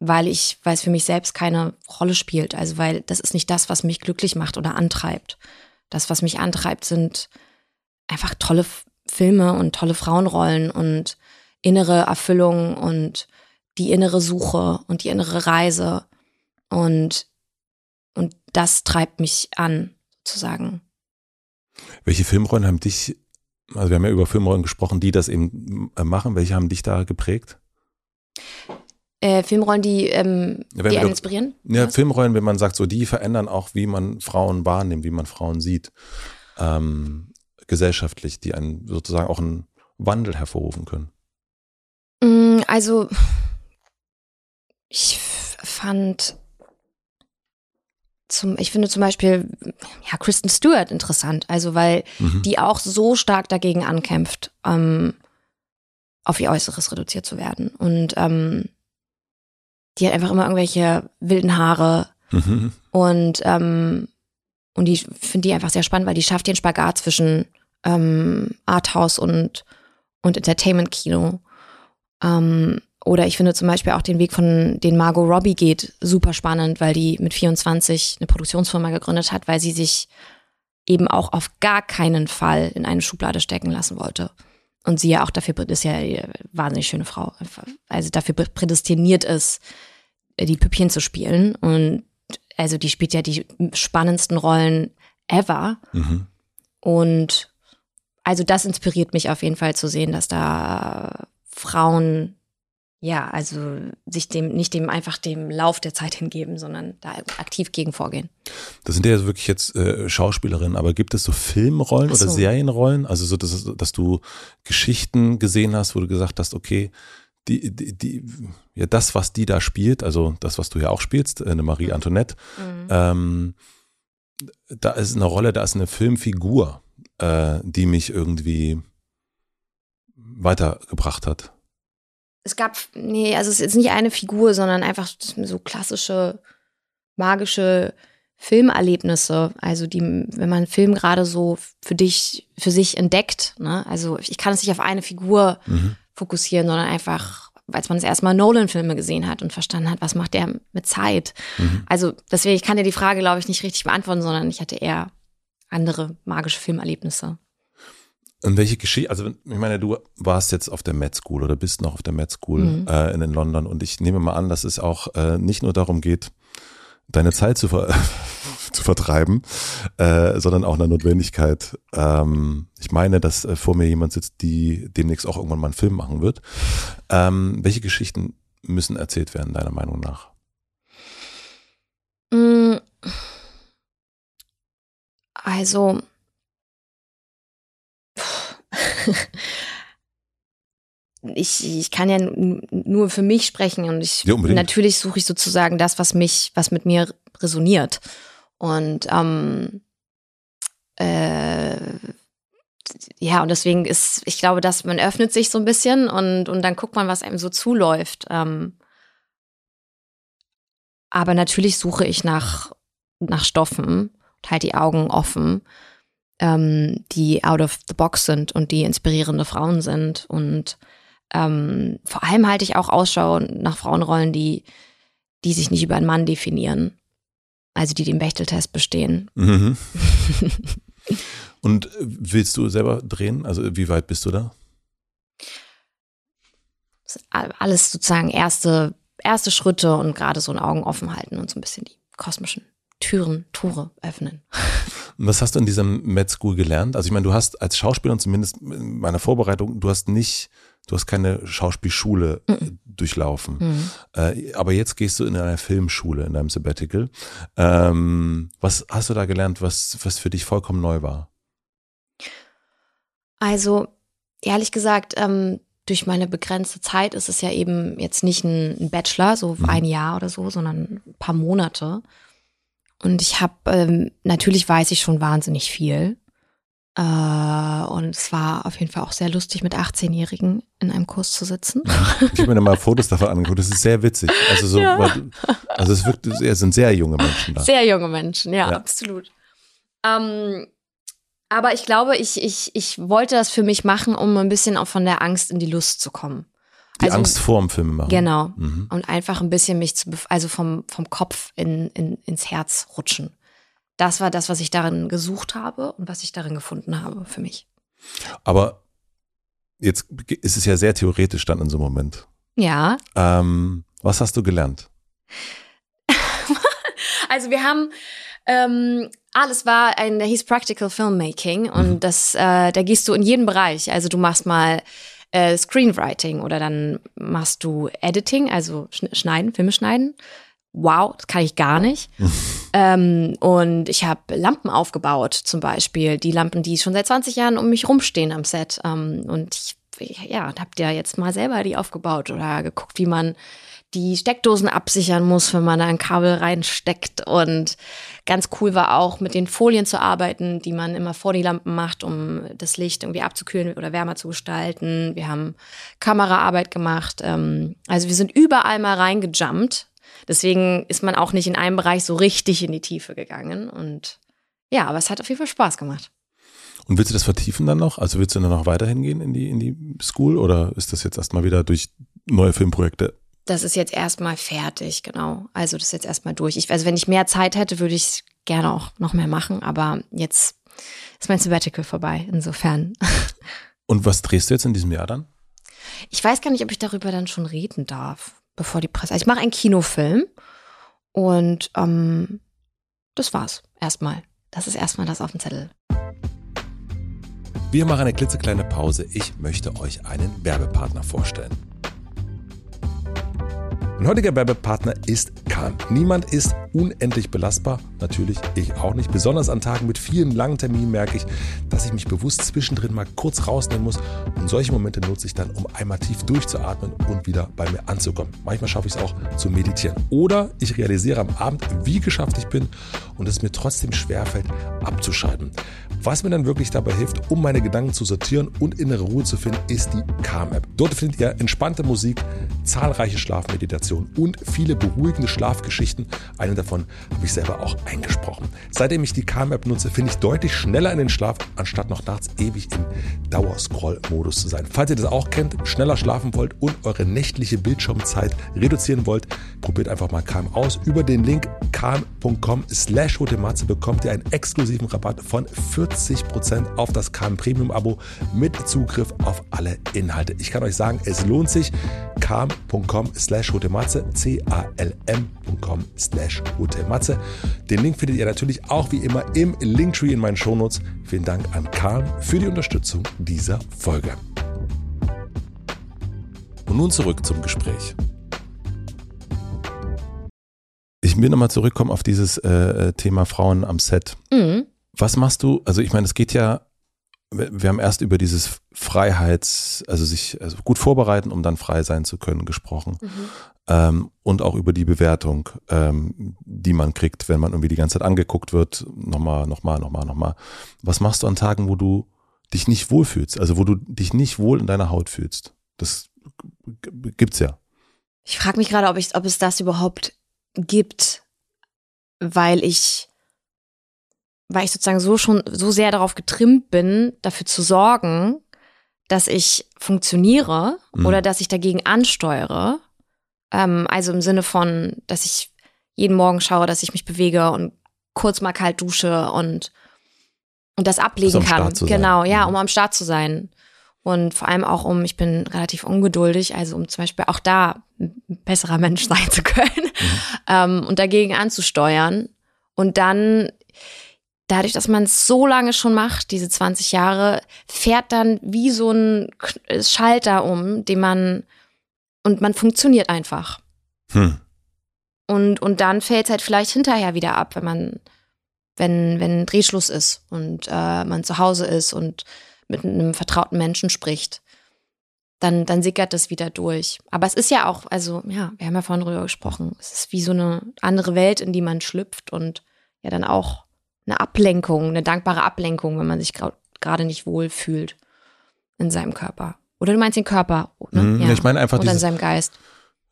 weil ich, weil es für mich selbst keine Rolle spielt. Also weil das ist nicht das, was mich glücklich macht oder antreibt. Das, was mich antreibt, sind einfach tolle Filme und tolle Frauenrollen und innere Erfüllung und die innere Suche und die innere Reise und und das treibt mich an sozusagen. Welche Filmrollen haben dich, also wir haben ja über Filmrollen gesprochen, die das eben äh, machen, welche haben dich da geprägt? Äh, Filmrollen, die, ähm, ja, die einen inspirieren? Ja, was? Filmrollen, wenn man sagt, so die verändern auch, wie man Frauen wahrnimmt, wie man Frauen sieht, ähm, gesellschaftlich, die einen sozusagen auch einen Wandel hervorrufen können. Mm, also ich fand zum, ich finde zum Beispiel, ja, Kristen Stewart interessant, also weil mhm. die auch so stark dagegen ankämpft, ähm, auf ihr Äußeres reduziert zu werden. Und ähm, die hat einfach immer irgendwelche wilden Haare mhm. und ähm, und die finde die einfach sehr spannend, weil die schafft den Spagat zwischen ähm, Arthouse und und Entertainment-Kino. Ähm, oder ich finde zum Beispiel auch den Weg, von den Margot Robbie geht, super spannend, weil die mit 24 eine Produktionsfirma gegründet hat, weil sie sich eben auch auf gar keinen Fall in eine Schublade stecken lassen wollte. Und sie ja auch dafür ist ja eine wahnsinnig schöne Frau. Also dafür prädestiniert ist, die Püppchen zu spielen. Und also die spielt ja die spannendsten Rollen ever. Mhm. Und also das inspiriert mich auf jeden Fall zu sehen, dass da Frauen ja, also sich dem, nicht dem einfach dem Lauf der Zeit hingeben, sondern da aktiv gegen vorgehen. Das sind ja wirklich jetzt äh, Schauspielerinnen, aber gibt es so Filmrollen so. oder Serienrollen? Also so, dass, dass du Geschichten gesehen hast, wo du gesagt hast, okay, die, die, die, ja, das, was die da spielt, also das, was du ja auch spielst, eine Marie mhm. Antoinette, mhm. ähm, da ist eine Rolle, da ist eine Filmfigur, äh, die mich irgendwie weitergebracht hat es gab, nee, also es ist nicht eine Figur, sondern einfach so klassische magische Filmerlebnisse, also die, wenn man einen Film gerade so für dich, für sich entdeckt, ne, also ich kann es nicht auf eine Figur mhm. fokussieren, sondern einfach, als man das erstmal Nolan-Filme gesehen hat und verstanden hat, was macht der mit Zeit. Mhm. Also deswegen, ich kann dir die Frage, glaube ich, nicht richtig beantworten, sondern ich hatte eher andere magische Filmerlebnisse. Und welche Geschichte, also ich meine, du warst jetzt auf der Med School oder bist noch auf der Med School mhm. äh, in, in London und ich nehme mal an, dass es auch äh, nicht nur darum geht, deine Zeit zu, ver zu vertreiben, äh, sondern auch eine Notwendigkeit. Ähm, ich meine, dass äh, vor mir jemand sitzt, die demnächst auch irgendwann mal einen Film machen wird. Ähm, welche Geschichten müssen erzählt werden, deiner Meinung nach? Mm. Also ich, ich kann ja nur für mich sprechen und ich Ja, natürlich suche ich sozusagen das, was mich, was mit mir resoniert. Und ähm, äh, ja, und deswegen ist, ich glaube, dass man öffnet sich so ein bisschen und, und dann guckt man, was einem so zuläuft. Ähm, aber natürlich suche ich nach, nach Stoffen und halt die Augen offen, ähm, die out of the box sind und die inspirierende Frauen sind. Und ähm, vor allem halte ich auch Ausschau nach Frauenrollen, die, die sich nicht über einen Mann definieren. Also die den Bechteltest bestehen. Mhm. Und äh, willst du selber drehen? Also wie weit bist du da? Alles sozusagen erste, erste Schritte und gerade so ein Augen offen halten und so ein bisschen die kosmischen Türen, Tore öffnen. Was hast du in diesem Med School gelernt? Also ich meine, du hast als Schauspieler und zumindest in meiner Vorbereitung, du hast nicht, du hast keine Schauspielschule äh, durchlaufen. Mhm. Äh, aber jetzt gehst du in eine Filmschule in deinem Sabbatical. Ähm, was hast du da gelernt, was, was für dich vollkommen neu war? Also, ehrlich gesagt, ähm, durch meine begrenzte Zeit ist es ja eben jetzt nicht ein, ein Bachelor, so Mhm. ein Jahr oder so, sondern ein paar Monate. Und ich habe, ähm, natürlich weiß ich schon wahnsinnig viel. Äh, und es war auf jeden Fall auch sehr lustig, mit 18-Jährigen in einem Kurs zu sitzen. Ich habe mir mal Fotos davon angeguckt. Das ist sehr witzig. Also so, Ja. also es wirkt, es sind sehr junge Menschen da. Sehr junge Menschen, ja, Ja. absolut. Ähm, aber ich glaube, ich, ich, ich wollte das für mich machen, um ein bisschen auch von der Angst in die Lust zu kommen. Die Also- Angst vorm Film machen. Genau. Mhm. Und einfach ein bisschen mich zu, also vom, vom Kopf in, in, ins Herz rutschen. Das war das, was ich darin gesucht habe und was ich darin gefunden habe für mich. Aber jetzt ist es ja sehr theoretisch dann in so einem Moment. Ja. Ähm, was hast du gelernt? Also wir haben ähm, alles war ein, der hieß Practical Filmmaking und Mhm. das, äh, da gehst du in jeden Bereich. Also du machst mal äh, Screenwriting oder dann machst du Editing, also schn- schneiden, Filme schneiden. Wow, das kann ich gar nicht. ähm, und ich habe Lampen aufgebaut, zum Beispiel. Die Lampen, die schon seit 20 Jahren um mich rumstehen am Set. Ähm, und ich, ja, hab ja jetzt mal selber die aufgebaut oder geguckt, wie man die Steckdosen absichern muss, wenn man da ein Kabel reinsteckt. Und ganz cool war auch, mit den Folien zu arbeiten, die man immer vor die Lampen macht, um das Licht irgendwie abzukühlen oder wärmer zu gestalten. Wir haben Kameraarbeit gemacht. Ähm, also wir sind überall mal reingejumpt. Deswegen ist man auch nicht in einem Bereich so richtig in die Tiefe gegangen. Und ja, aber es hat auf jeden Fall Spaß gemacht. Und willst du das vertiefen dann noch? Also willst du dann noch weiterhin gehen in die, in die School oder ist das jetzt erstmal wieder durch neue Filmprojekte? Das ist jetzt erstmal fertig, genau. Also das ist jetzt erstmal durch. Ich, also wenn ich mehr Zeit hätte, würde ich gerne auch noch mehr machen, aber jetzt ist mein Sabbatical vorbei. Insofern. Und was drehst du jetzt in diesem Jahr dann? Ich weiß gar nicht, ob ich darüber dann schon reden darf, bevor die Presse. Also ich mache einen Kinofilm und ähm, das war's erstmal. Das ist erstmal das auf dem Zettel. Wir machen eine klitzekleine Pause. Ich möchte euch einen Werbepartner vorstellen. Mein heutiger Werbepartner ist Kahn. Niemand ist unendlich belastbar. Natürlich ich auch nicht. Besonders an Tagen mit vielen langen Terminen merke ich, dass ich mich bewusst zwischendrin mal kurz rausnehmen muss. Und solche Momente nutze ich dann, um einmal tief durchzuatmen und wieder bei mir anzukommen. Manchmal schaffe ich es auch zu meditieren. Oder ich realisiere am Abend, wie geschafft ich bin und es mir trotzdem schwerfällt, abzuschalten. Was mir dann wirklich dabei hilft, um meine Gedanken zu sortieren und innere Ruhe zu finden, ist die Calm-App. Dort findet ihr entspannte Musik, zahlreiche Schlafmeditationen und viele beruhigende Schlafgeschichten. Eine davon habe ich selber auch eingesprochen. Seitdem ich die Calm-App nutze, finde ich deutlich schneller in den Schlaf, anstatt noch nachts ewig im Dauerscroll-Modus zu sein. Falls ihr das auch kennt, schneller schlafen wollt und eure nächtliche Bildschirmzeit reduzieren wollt, probiert einfach mal Calm aus. Über den Link calm.com slash bekommt ihr einen exklusiven Rabatt von 40% auf das Calm Premium Abo mit Zugriff auf alle Inhalte. Ich kann euch sagen, es lohnt sich. calm.com slash hotematze, c-a-l-m.com slash hotematze. Den Link findet ihr natürlich auch wie immer im Linktree in meinen Shownotes. Vielen Dank an Calm für die Unterstützung dieser Folge. Und nun zurück zum Gespräch. Ich will nochmal zurückkommen auf dieses äh, Thema Frauen am Set. Mhm. Was machst du? Also ich meine, es geht ja wir haben erst über dieses Freiheits, also sich also gut vorbereiten, um dann frei sein zu können, gesprochen. Mhm. Ähm, und auch über die Bewertung, ähm, die man kriegt, wenn man irgendwie die ganze Zeit angeguckt wird. Nochmal, nochmal, nochmal, nochmal. Was machst du an Tagen, wo du dich nicht wohlfühlst? Also wo du dich nicht wohl in deiner Haut fühlst? Das gibt's ja. Ich frage mich gerade, ob, ich, ob es das überhaupt gibt, weil ich weil ich sozusagen so schon so sehr darauf getrimmt bin, dafür zu sorgen, dass ich funktioniere mhm. oder dass ich dagegen ansteuere. Ähm, also im Sinne von, dass ich jeden Morgen schaue, dass ich mich bewege und kurz mal kalt dusche und, und das ablegen also kann. Genau, ja, mhm. um am Start zu sein. Und vor allem auch um, ich bin relativ ungeduldig, also um zum Beispiel auch da ein besserer Mensch sein zu können mhm. ähm, und dagegen anzusteuern. Und dann dadurch, dass man es so lange schon macht, diese 20 Jahre, fährt dann wie so ein Schalter um, den man und man funktioniert einfach. Hm. Und, und dann fällt es halt vielleicht hinterher wieder ab, wenn man, wenn, wenn Drehschluss ist und äh, man zu Hause ist und mit einem vertrauten Menschen spricht. Dann, dann sickert das wieder durch. Aber es ist ja auch, also ja, wir haben ja vorhin drüber gesprochen, es ist wie so eine andere Welt, in die man schlüpft und ja dann auch eine Ablenkung, eine dankbare Ablenkung, wenn man sich gerade nicht wohl fühlt in seinem Körper. Oder du meinst den Körper, ne? Mhm, ja. Ich meine einfach Oder dieses, in seinem Geist.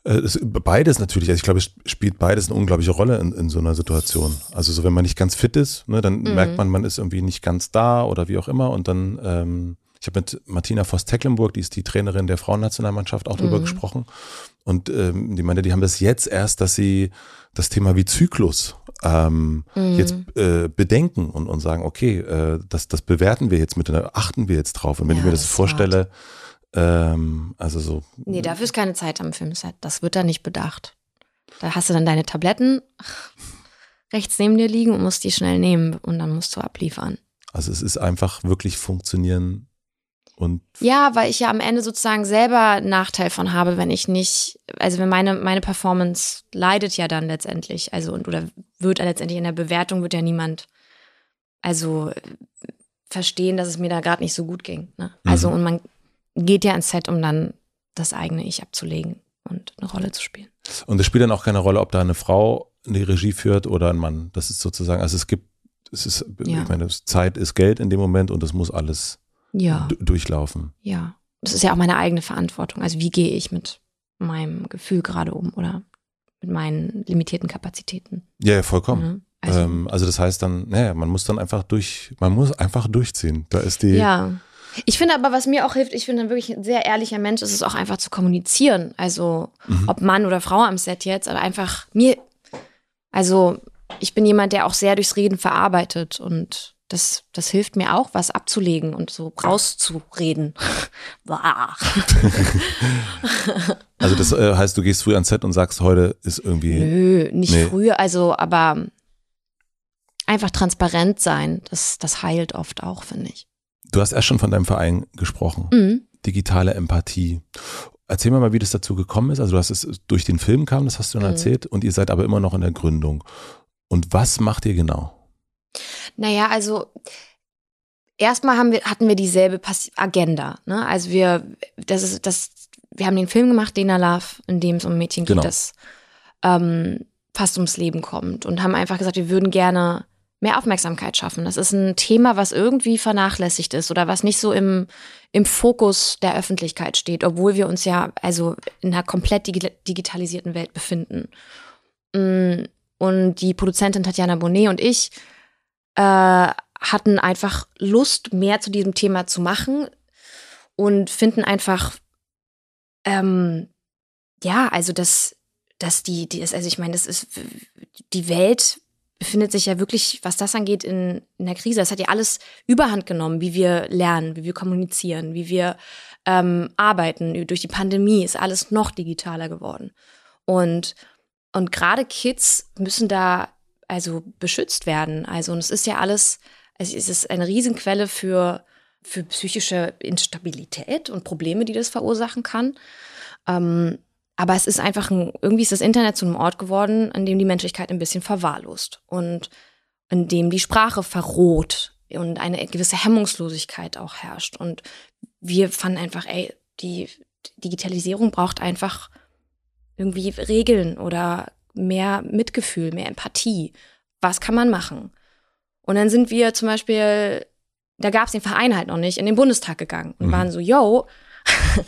Äh, beides natürlich. Also ich glaube, es spielt beides eine unglaubliche Rolle in, in so einer Situation. Also so, wenn man nicht ganz fit ist, ne, dann mhm. merkt man, man ist irgendwie nicht ganz da oder wie auch immer. Und dann, ähm, ich habe mit Martina Voss-Tecklenburg, die ist die Trainerin der Frauennationalmannschaft, auch mhm. drüber gesprochen. Und ähm, die meinte, die haben das jetzt erst, dass sie das Thema wie Zyklus ähm, mhm. jetzt äh, bedenken und, und sagen, okay, äh, das, das bewerten wir jetzt mit, achten wir jetzt drauf. Und wenn ja, ich mir das, das vorstelle, ähm, also so. Nee, dafür ist keine Zeit am Filmset. Das wird da nicht bedacht. Da hast du dann deine Tabletten rechts neben dir liegen und musst die schnell nehmen und dann musst du abliefern. Also es ist einfach wirklich funktionieren und ja, weil ich ja am Ende sozusagen selber einen Nachteil von habe, wenn ich nicht, also wenn meine, meine Performance leidet ja dann letztendlich, also und oder wird letztendlich in der Bewertung wird ja niemand also verstehen, dass es mir da gerade nicht so gut ging. Ne? Also mhm. und man geht ja ins Set, um dann das eigene Ich abzulegen und eine Rolle zu spielen. Und es spielt dann auch keine Rolle, ob da eine Frau die Regie führt oder ein Mann. Das ist sozusagen, also es gibt, es ist, ja. ich meine, Zeit ist Geld in dem Moment und das muss alles ja. durchlaufen. Ja. Das ist ja auch meine eigene Verantwortung. Also wie gehe ich mit meinem Gefühl gerade um oder mit meinen limitierten Kapazitäten? Ja, ja vollkommen. Mhm. Also, ähm, also, das heißt dann, naja, man muss dann einfach durch, man muss einfach durchziehen. Da ist die. Ja. Ich finde aber, was mir auch hilft, ich finde wirklich ein sehr ehrlicher Mensch, ist es auch einfach zu kommunizieren. Also, mhm. ob Mann oder Frau am Set jetzt, aber einfach mir, also, ich bin jemand, der auch sehr durchs Reden verarbeitet und das, das hilft mir auch, was abzulegen und so rauszureden. also das äh, heißt, du gehst früh ans Set und sagst, heute ist irgendwie. Nö, nicht nee. früh, also aber einfach transparent sein, das, das heilt oft auch, finde ich. Du hast erst schon von deinem Verein gesprochen. Mhm. Digitale Empathie. Erzähl mir mal, wie das dazu gekommen ist. Also du hast es durch den Film kam, das hast du schon mhm. erzählt, und ihr seid aber immer noch in der Gründung. Und was macht ihr genau? Naja, also erstmal haben wir, hatten wir dieselbe Agenda. Ne? Also wir, das ist, das, wir haben den Film gemacht, Dena Love, in dem es um ein Mädchen geht, genau. das ähm, fast ums Leben kommt und haben einfach gesagt, wir würden gerne mehr Aufmerksamkeit schaffen. Das ist ein Thema, was irgendwie vernachlässigt ist oder was nicht so im, im Fokus der Öffentlichkeit steht, obwohl wir uns ja also in einer komplett digitalisierten Welt befinden. Mm, und die Produzentin Tatjana Bonnet und ich äh, hatten einfach Lust, mehr zu diesem Thema zu machen und finden einfach, ähm, ja, also dass, dass die, die ist, also ich meine, das ist, die Welt befindet sich ja wirklich, was das angeht, in, in der Krise. Es hat ja alles überhand genommen, wie wir lernen, wie wir kommunizieren, wie wir ähm, arbeiten. Durch die Pandemie ist alles noch digitaler geworden. Und, und gerade Kids müssen da also beschützt werden. Also und es ist ja alles, es ist eine Riesenquelle für, für psychische Instabilität und Probleme, die das verursachen kann. Ähm, aber es ist einfach ein, irgendwie ist das Internet zu einem Ort geworden, an dem die Menschlichkeit ein bisschen verwahrlost und in dem die Sprache verroht und eine gewisse Hemmungslosigkeit auch herrscht. Und wir fanden einfach, ey, die Digitalisierung braucht einfach irgendwie Regeln oder mehr Mitgefühl, mehr Empathie. Was kann man machen? Und dann sind wir zum Beispiel, da gab es den Verein halt noch nicht, in den Bundestag gegangen und mhm. waren so, yo,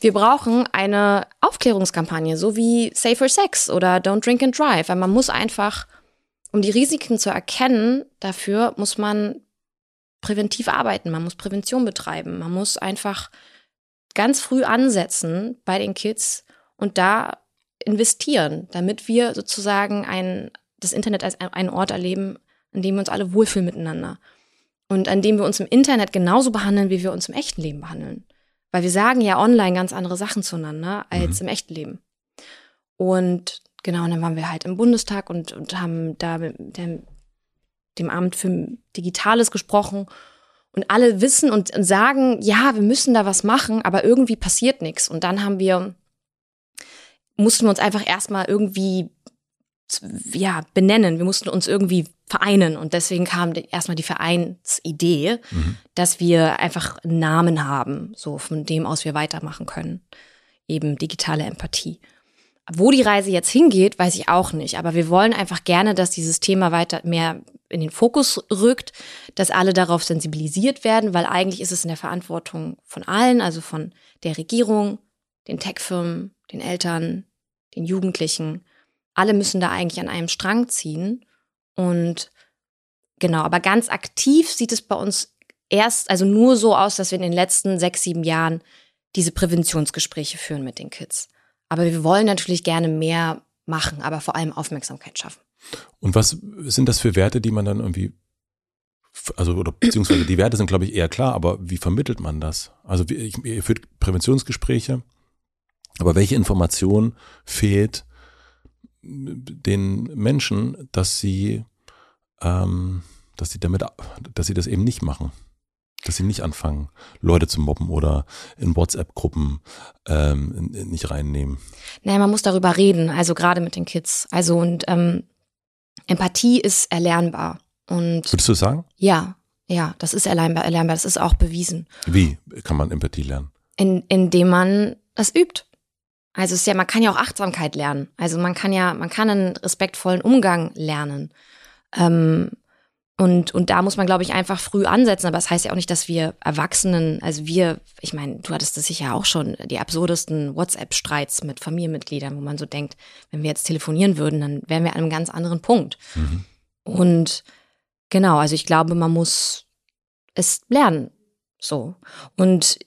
wir brauchen eine Aufklärungskampagne, so wie Safer Sex oder Don't Drink and Drive. Weil man muss einfach, um die Risiken zu erkennen, dafür muss man präventiv arbeiten, man muss Prävention betreiben, man muss einfach ganz früh ansetzen bei den Kids und da investieren, damit wir sozusagen ein, das Internet als einen Ort erleben, an dem wir uns alle wohlfühlen miteinander. Und an dem wir uns im Internet genauso behandeln, wie wir uns im echten Leben behandeln. Weil wir sagen ja online ganz andere Sachen zueinander als mhm. im echten Leben. Und genau, und dann waren wir halt im Bundestag und, und haben da mit dem, dem Amt für Digitales gesprochen. Und alle wissen und sagen, ja, wir müssen da was machen, aber irgendwie passiert nichts. Und dann haben wir, mussten wir uns einfach erstmal irgendwie ja, benennen. Wir mussten uns irgendwie vereinen und deswegen kam erstmal die Vereinsidee, mhm. dass wir einfach einen Namen haben, so von dem aus wir weitermachen können. Eben digitale Empathie. Wo die Reise jetzt hingeht, weiß ich auch nicht, aber wir wollen einfach gerne, dass dieses Thema weiter mehr in den Fokus rückt, dass alle darauf sensibilisiert werden, weil eigentlich ist es in der Verantwortung von allen, also von der Regierung, den Tech-Firmen, den Eltern, den Jugendlichen, alle müssen da eigentlich an einem Strang ziehen. Und genau, aber ganz aktiv sieht es bei uns erst, also nur so aus, dass wir in den letzten sechs, sieben Jahren diese Präventionsgespräche führen mit den Kids. Aber wir wollen natürlich gerne mehr machen, aber vor allem Aufmerksamkeit schaffen. Und was sind das für Werte, die man dann irgendwie, also oder beziehungsweise die Werte sind, glaube ich, eher klar, aber wie vermittelt man das? Also wie, ihr führt Präventionsgespräche, aber welche Information fehlt, den Menschen, dass sie, ähm, dass sie damit, dass sie das eben nicht machen. Dass sie nicht anfangen, Leute zu mobben oder in WhatsApp-Gruppen ähm, nicht reinnehmen. Naja, man muss darüber reden, also gerade mit den Kids. Also und ähm, Empathie ist erlernbar. Und Würdest du sagen? Ja, ja, das ist erlernbar, erlernbar, das ist auch bewiesen. Wie kann man Empathie lernen? In, indem man das übt. Also es ist ja, man kann ja auch Achtsamkeit lernen. Also man kann ja, man kann einen respektvollen Umgang lernen. Ähm, und, und da muss man, glaube ich, einfach früh ansetzen. Aber das heißt ja auch nicht, dass wir Erwachsenen, also wir, ich meine, du hattest das sicher auch schon, die absurdesten WhatsApp-Streits mit Familienmitgliedern, wo man so denkt, wenn wir jetzt telefonieren würden, dann wären wir an einem ganz anderen Punkt. Mhm. Und genau, also ich glaube, man muss es lernen. So. Und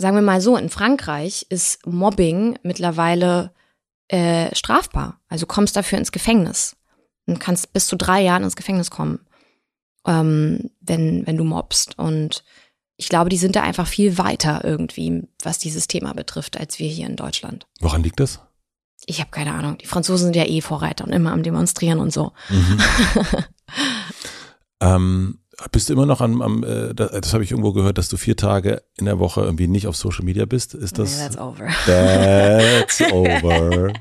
sagen wir mal so, in Frankreich ist Mobbing mittlerweile äh, strafbar. Also kommst dafür ins Gefängnis und kannst bis zu drei Jahren ins Gefängnis kommen, ähm, wenn, wenn du mobbst. Und ich glaube, die sind da einfach viel weiter irgendwie, was dieses Thema betrifft, als wir hier in Deutschland. Woran liegt das? Ich habe keine Ahnung. Die Franzosen sind ja eh Vorreiter und immer am Demonstrieren und so. Mhm. ähm, bist du immer noch am, am äh, das, das habe ich irgendwo gehört, dass du vier Tage in der Woche irgendwie nicht auf Social Media bist. Ist das? Yeah, that's over. That's over.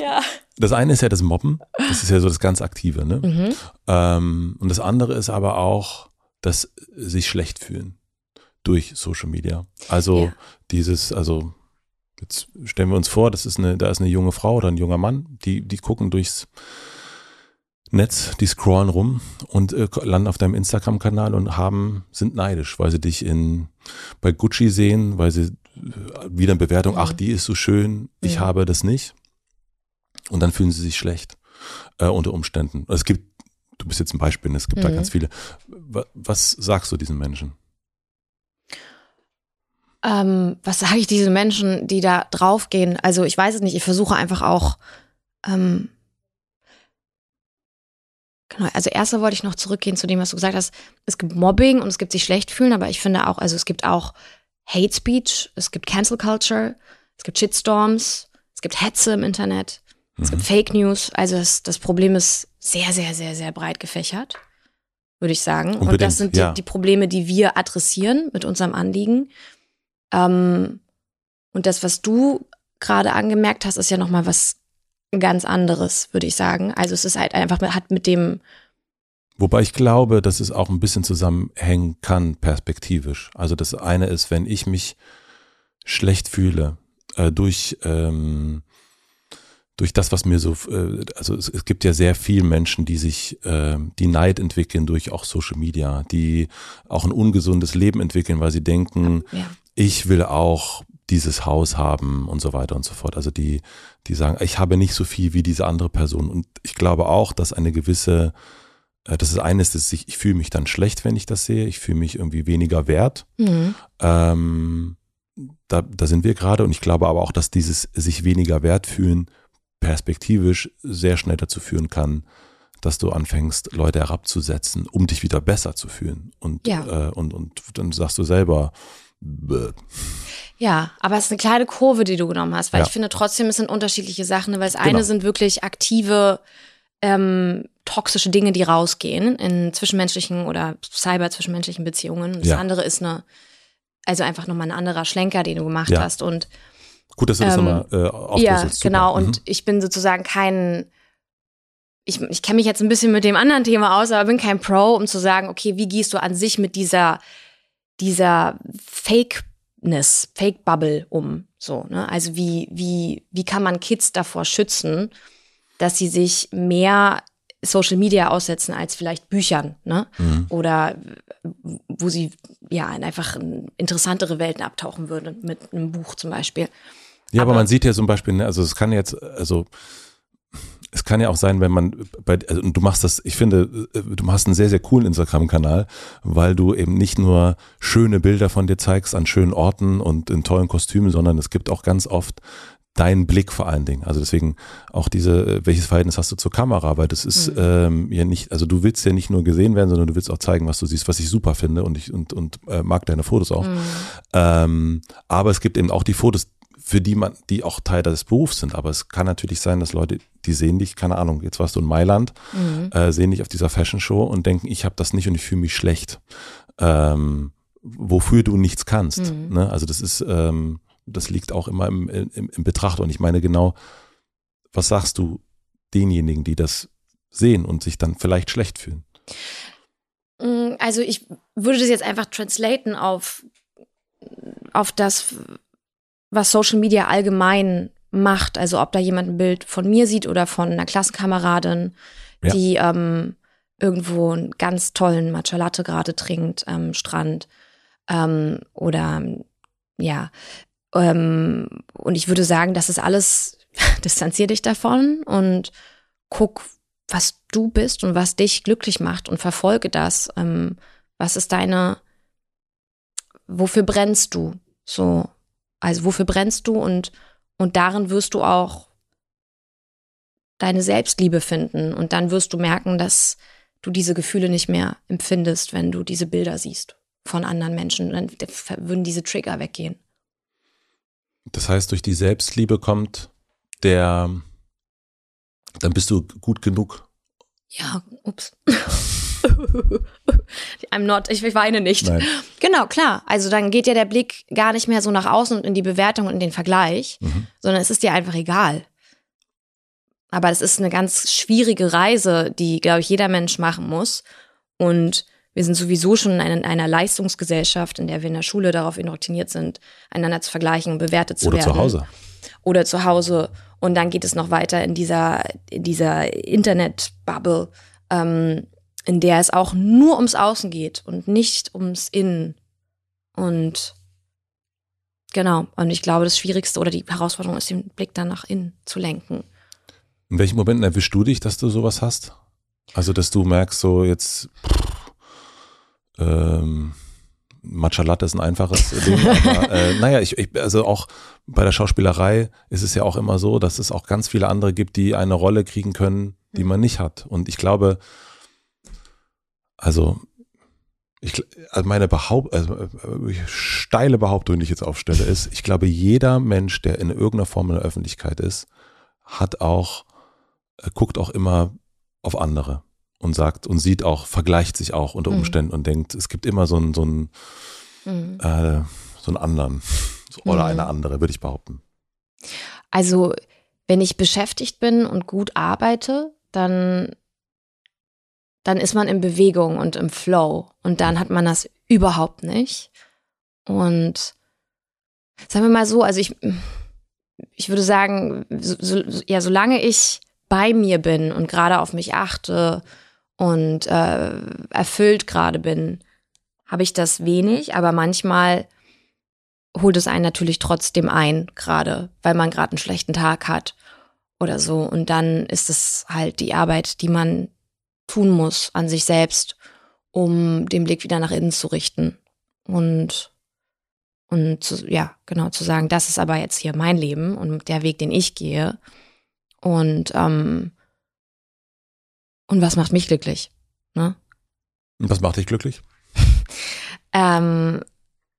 ja. Das eine ist ja das Mobben, das ist ja so das ganz Aktive, ne? Mhm. Ähm, und das andere ist aber auch das sich schlecht fühlen durch Social Media. Also ja. dieses, also jetzt stellen wir uns vor, das ist eine, da ist eine junge Frau oder ein junger Mann, die, die gucken durchs Netz, die scrollen rum und äh, landen auf deinem Instagram-Kanal und haben, sind neidisch, weil sie dich in, bei Gucci sehen, weil sie äh, wieder eine Bewertung, mhm. ach, die ist so schön, ich mhm. habe das nicht. Und dann fühlen sie sich schlecht äh, unter Umständen. Es gibt, du bist jetzt ein Beispiel, es gibt mhm. da ganz viele. Was sagst du diesen Menschen? Ähm, was sage ich diesen Menschen, die da draufgehen? Also ich weiß es nicht, ich versuche einfach auch ähm, Genau, also erstmal wollte ich noch zurückgehen zu dem, was du gesagt hast. Es gibt Mobbing und es gibt sich schlecht fühlen, aber ich finde auch, also es gibt auch Hate Speech, es gibt Cancel Culture, es gibt Shitstorms, es gibt Hetze im Internet, es gibt mhm. Fake News. Also das, das Problem ist sehr, sehr, sehr, sehr breit gefächert, würde ich sagen. Unbedingt, und das sind die, ja. die, Probleme, die wir adressieren mit unserem Anliegen. Ähm, und das, was du gerade angemerkt hast, ist ja nochmal was ganz anderes, würde ich sagen. Also es ist halt einfach, hat mit dem Wobei ich glaube, dass es auch ein bisschen zusammenhängen kann, perspektivisch. Also das eine ist, wenn ich mich schlecht fühle äh, durch ähm, durch das, was mir so, äh, also es, es, gibt ja sehr viele Menschen, die sich, äh, die Neid entwickeln durch auch Social Media, die auch ein ungesundes Leben entwickeln, weil sie denken, ja. ich will auch dieses Haus haben und so weiter und so fort. Also die, die sagen, ich habe nicht so viel wie diese andere Person. Und ich glaube auch, dass eine gewisse, äh, das ist eines, dass ich, ich fühle mich dann schlecht, wenn ich das sehe. Ich fühle mich irgendwie weniger wert. Mhm. Ähm, da, da sind wir gerade. Und ich glaube aber auch, dass dieses sich weniger wert fühlen perspektivisch sehr schnell dazu führen kann, dass du anfängst, Leute herabzusetzen, um dich wieder besser zu fühlen. Und, ja. äh, und, und dann sagst du selber, Bäh. Ja, aber es ist eine kleine Kurve, die du genommen hast, weil ja. ich finde trotzdem, es sind unterschiedliche Sachen, weil das eine genau. sind wirklich aktive, ähm, toxische Dinge, die rausgehen in zwischenmenschlichen oder cyber-zwischenmenschlichen Beziehungen. Das ja. andere ist eine, also einfach nochmal ein anderer Schlenker, den du gemacht ja. hast und Gut, dass du das ähm, nochmal äh, aufdröselst. Ja, genau. Mhm. Und ich bin sozusagen kein, ich, ich kenne mich jetzt ein bisschen mit dem anderen Thema aus, aber bin kein Pro, um zu sagen, okay, wie gehst du an sich mit dieser, dieser Fakeness, Fake-Bubble um? So, ne? Also wie, wie, wie kann man Kids davor schützen, dass sie sich mehr Social Media aussetzen als vielleicht Büchern, ne? Mhm. Oder wo sie ja in einfach interessantere Welten abtauchen würden mit einem Buch zum Beispiel. Ja, aber, aber man sieht ja zum Beispiel, ne, also es kann jetzt, also es kann ja auch sein, wenn man bei, also du machst das, ich finde, du hast einen sehr, sehr coolen Instagram-Kanal, weil du eben nicht nur schöne Bilder von dir zeigst an schönen Orten und in tollen Kostümen, sondern es gibt auch ganz oft deinen Blick vor allen Dingen. Also deswegen auch diese, welches Verhältnis hast du zur Kamera? Weil das ist mhm. ähm, ja nicht, also du willst ja nicht nur gesehen werden, sondern du willst auch zeigen, was du siehst, was ich super finde und ich und, und äh, mag deine Fotos auch. Mhm. Ähm, aber es gibt eben auch die Fotos, für die man, die auch Teil des Berufs sind. Aber es kann natürlich sein, dass Leute, die sehen dich, keine Ahnung, jetzt warst du in Mailand, mhm. äh, sehen dich auf dieser Fashion Show und denken, ich habe das nicht und ich fühle mich schlecht. Ähm, wofür du nichts kannst. Mhm. Ne? Also das ist, ähm, das liegt auch immer im, im, im Betracht. Und ich meine genau, was sagst du denjenigen, die das sehen und sich dann vielleicht schlecht fühlen? Mm, also ich würde das jetzt einfach translaten auf, auf das, was Social Media allgemein macht. Also ob da jemand ein Bild von mir sieht oder von einer Klassenkameradin, ja. die ähm, irgendwo einen ganz tollen Matcha Latte gerade trinkt am Strand. Ähm, oder ja. Ähm, und ich würde sagen, das ist alles, distanzier dich davon und guck, was du bist und was dich glücklich macht und verfolge das. Ähm, was ist deine, wofür brennst du? So, also wofür brennst du und, und darin wirst du auch deine Selbstliebe finden und dann wirst du merken, dass du diese Gefühle nicht mehr empfindest, wenn du diese Bilder siehst von anderen Menschen. Dann würden diese Trigger weggehen. Das heißt, durch die Selbstliebe kommt der, dann bist du gut genug. Ja, ups. I'm not, ich, ich weine nicht. Nein. Genau, klar. Also dann geht ja der Blick gar nicht mehr so nach außen und in die Bewertung und in den Vergleich, mhm. sondern es ist dir einfach egal. Aber das ist eine ganz schwierige Reise, die, glaube ich, jeder Mensch machen muss. Und wir sind sowieso schon in einer Leistungsgesellschaft, in der wir in der Schule darauf indoktriniert sind, einander zu vergleichen und bewertet zu Oder werden. Oder zu Hause. Oder zu Hause. Und dann geht es noch weiter in dieser, in dieser Internet-Bubble, ähm, in der es auch nur ums Außen geht und nicht ums Innen. Und genau, und ich glaube, das Schwierigste oder die Herausforderung ist, den Blick dann nach innen zu lenken. In welchen Momenten erwischst du dich, dass du sowas hast? Also, dass du merkst, so jetzt, ähm, Matcha Latte ist ein einfaches Ding, aber äh, naja, ich, ich, also auch bei der Schauspielerei ist es ja auch immer so, dass es auch ganz viele andere gibt, die eine Rolle kriegen können, die man nicht hat. Und ich glaube, also, ich, also meine Behaupt, also äh, steile Behauptung, die ich jetzt aufstelle, ist, ich glaube, jeder Mensch, der in irgendeiner Form in der Öffentlichkeit ist, hat auch, äh, guckt auch immer auf andere und sagt und sieht auch, vergleicht sich auch unter mhm. Umständen mhm. und denkt, es gibt immer so einen, so einen, mhm. äh, so einen anderen oder mhm. eine andere, würde ich behaupten. Also, wenn ich beschäftigt bin und gut arbeite, dann dann ist man in Bewegung und im Flow. Und dann hat man das überhaupt nicht. Und sagen wir mal so, also ich, ich würde sagen, so, so, ja, solange ich bei mir bin und gerade auf mich achte und äh, erfüllt gerade bin, habe ich das wenig, aber manchmal holt es einen natürlich trotzdem ein, gerade weil man gerade einen schlechten Tag hat oder so. Und dann ist es halt die Arbeit, die man tun muss an sich selbst, um den Blick wieder nach innen zu richten. Und, und zu, ja, genau, zu sagen, das ist aber jetzt hier mein Leben und der Weg, den ich gehe. Und, ähm, und was macht mich glücklich? Ne? Und was macht dich glücklich? ähm,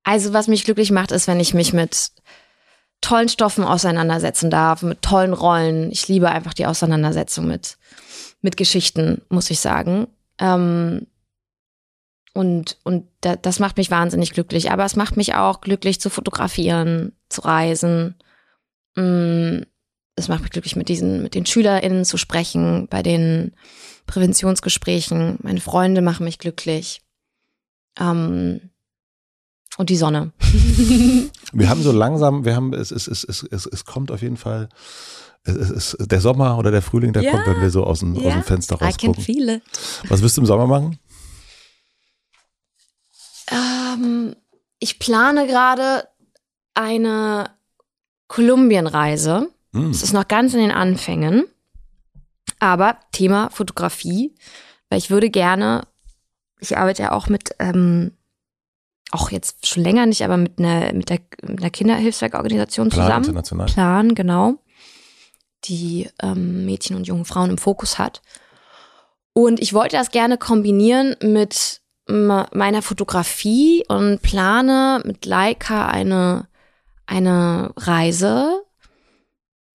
also, was mich glücklich macht, ist, wenn ich mich mit tollen Stoffen auseinandersetzen darf, mit tollen Rollen. Ich liebe einfach die Auseinandersetzung mit, mit Geschichten, muss ich sagen. Ähm, und und da, das macht mich wahnsinnig glücklich. Aber es macht mich auch glücklich zu fotografieren, zu reisen. Mm, es macht mich glücklich, mit diesen, mit den SchülerInnen zu sprechen, bei den Präventionsgesprächen. Meine Freunde machen mich glücklich. Ähm, und die Sonne. wir haben so langsam, wir haben, es, es, es, es, es, es kommt auf jeden Fall, es, es, der Sommer oder der Frühling, der ja, kommt, wenn wir so aus dem, ja, aus dem Fenster rausgucken. I viele. Was wirst du im Sommer machen? Ähm, ich plane gerade eine Kolumbienreise. Hm. Es ist noch ganz in den Anfängen. Aber Thema Fotografie, weil ich würde gerne, ich arbeite ja auch mit ähm, auch jetzt schon länger nicht, aber mit einer, mit der, mit einer Kinderhilfswerkorganisation Plan zusammen. International. Plan, genau. Die ähm, Mädchen und jungen Frauen im Fokus hat. Und ich wollte das gerne kombinieren mit meiner Fotografie und plane mit Leica eine, eine Reise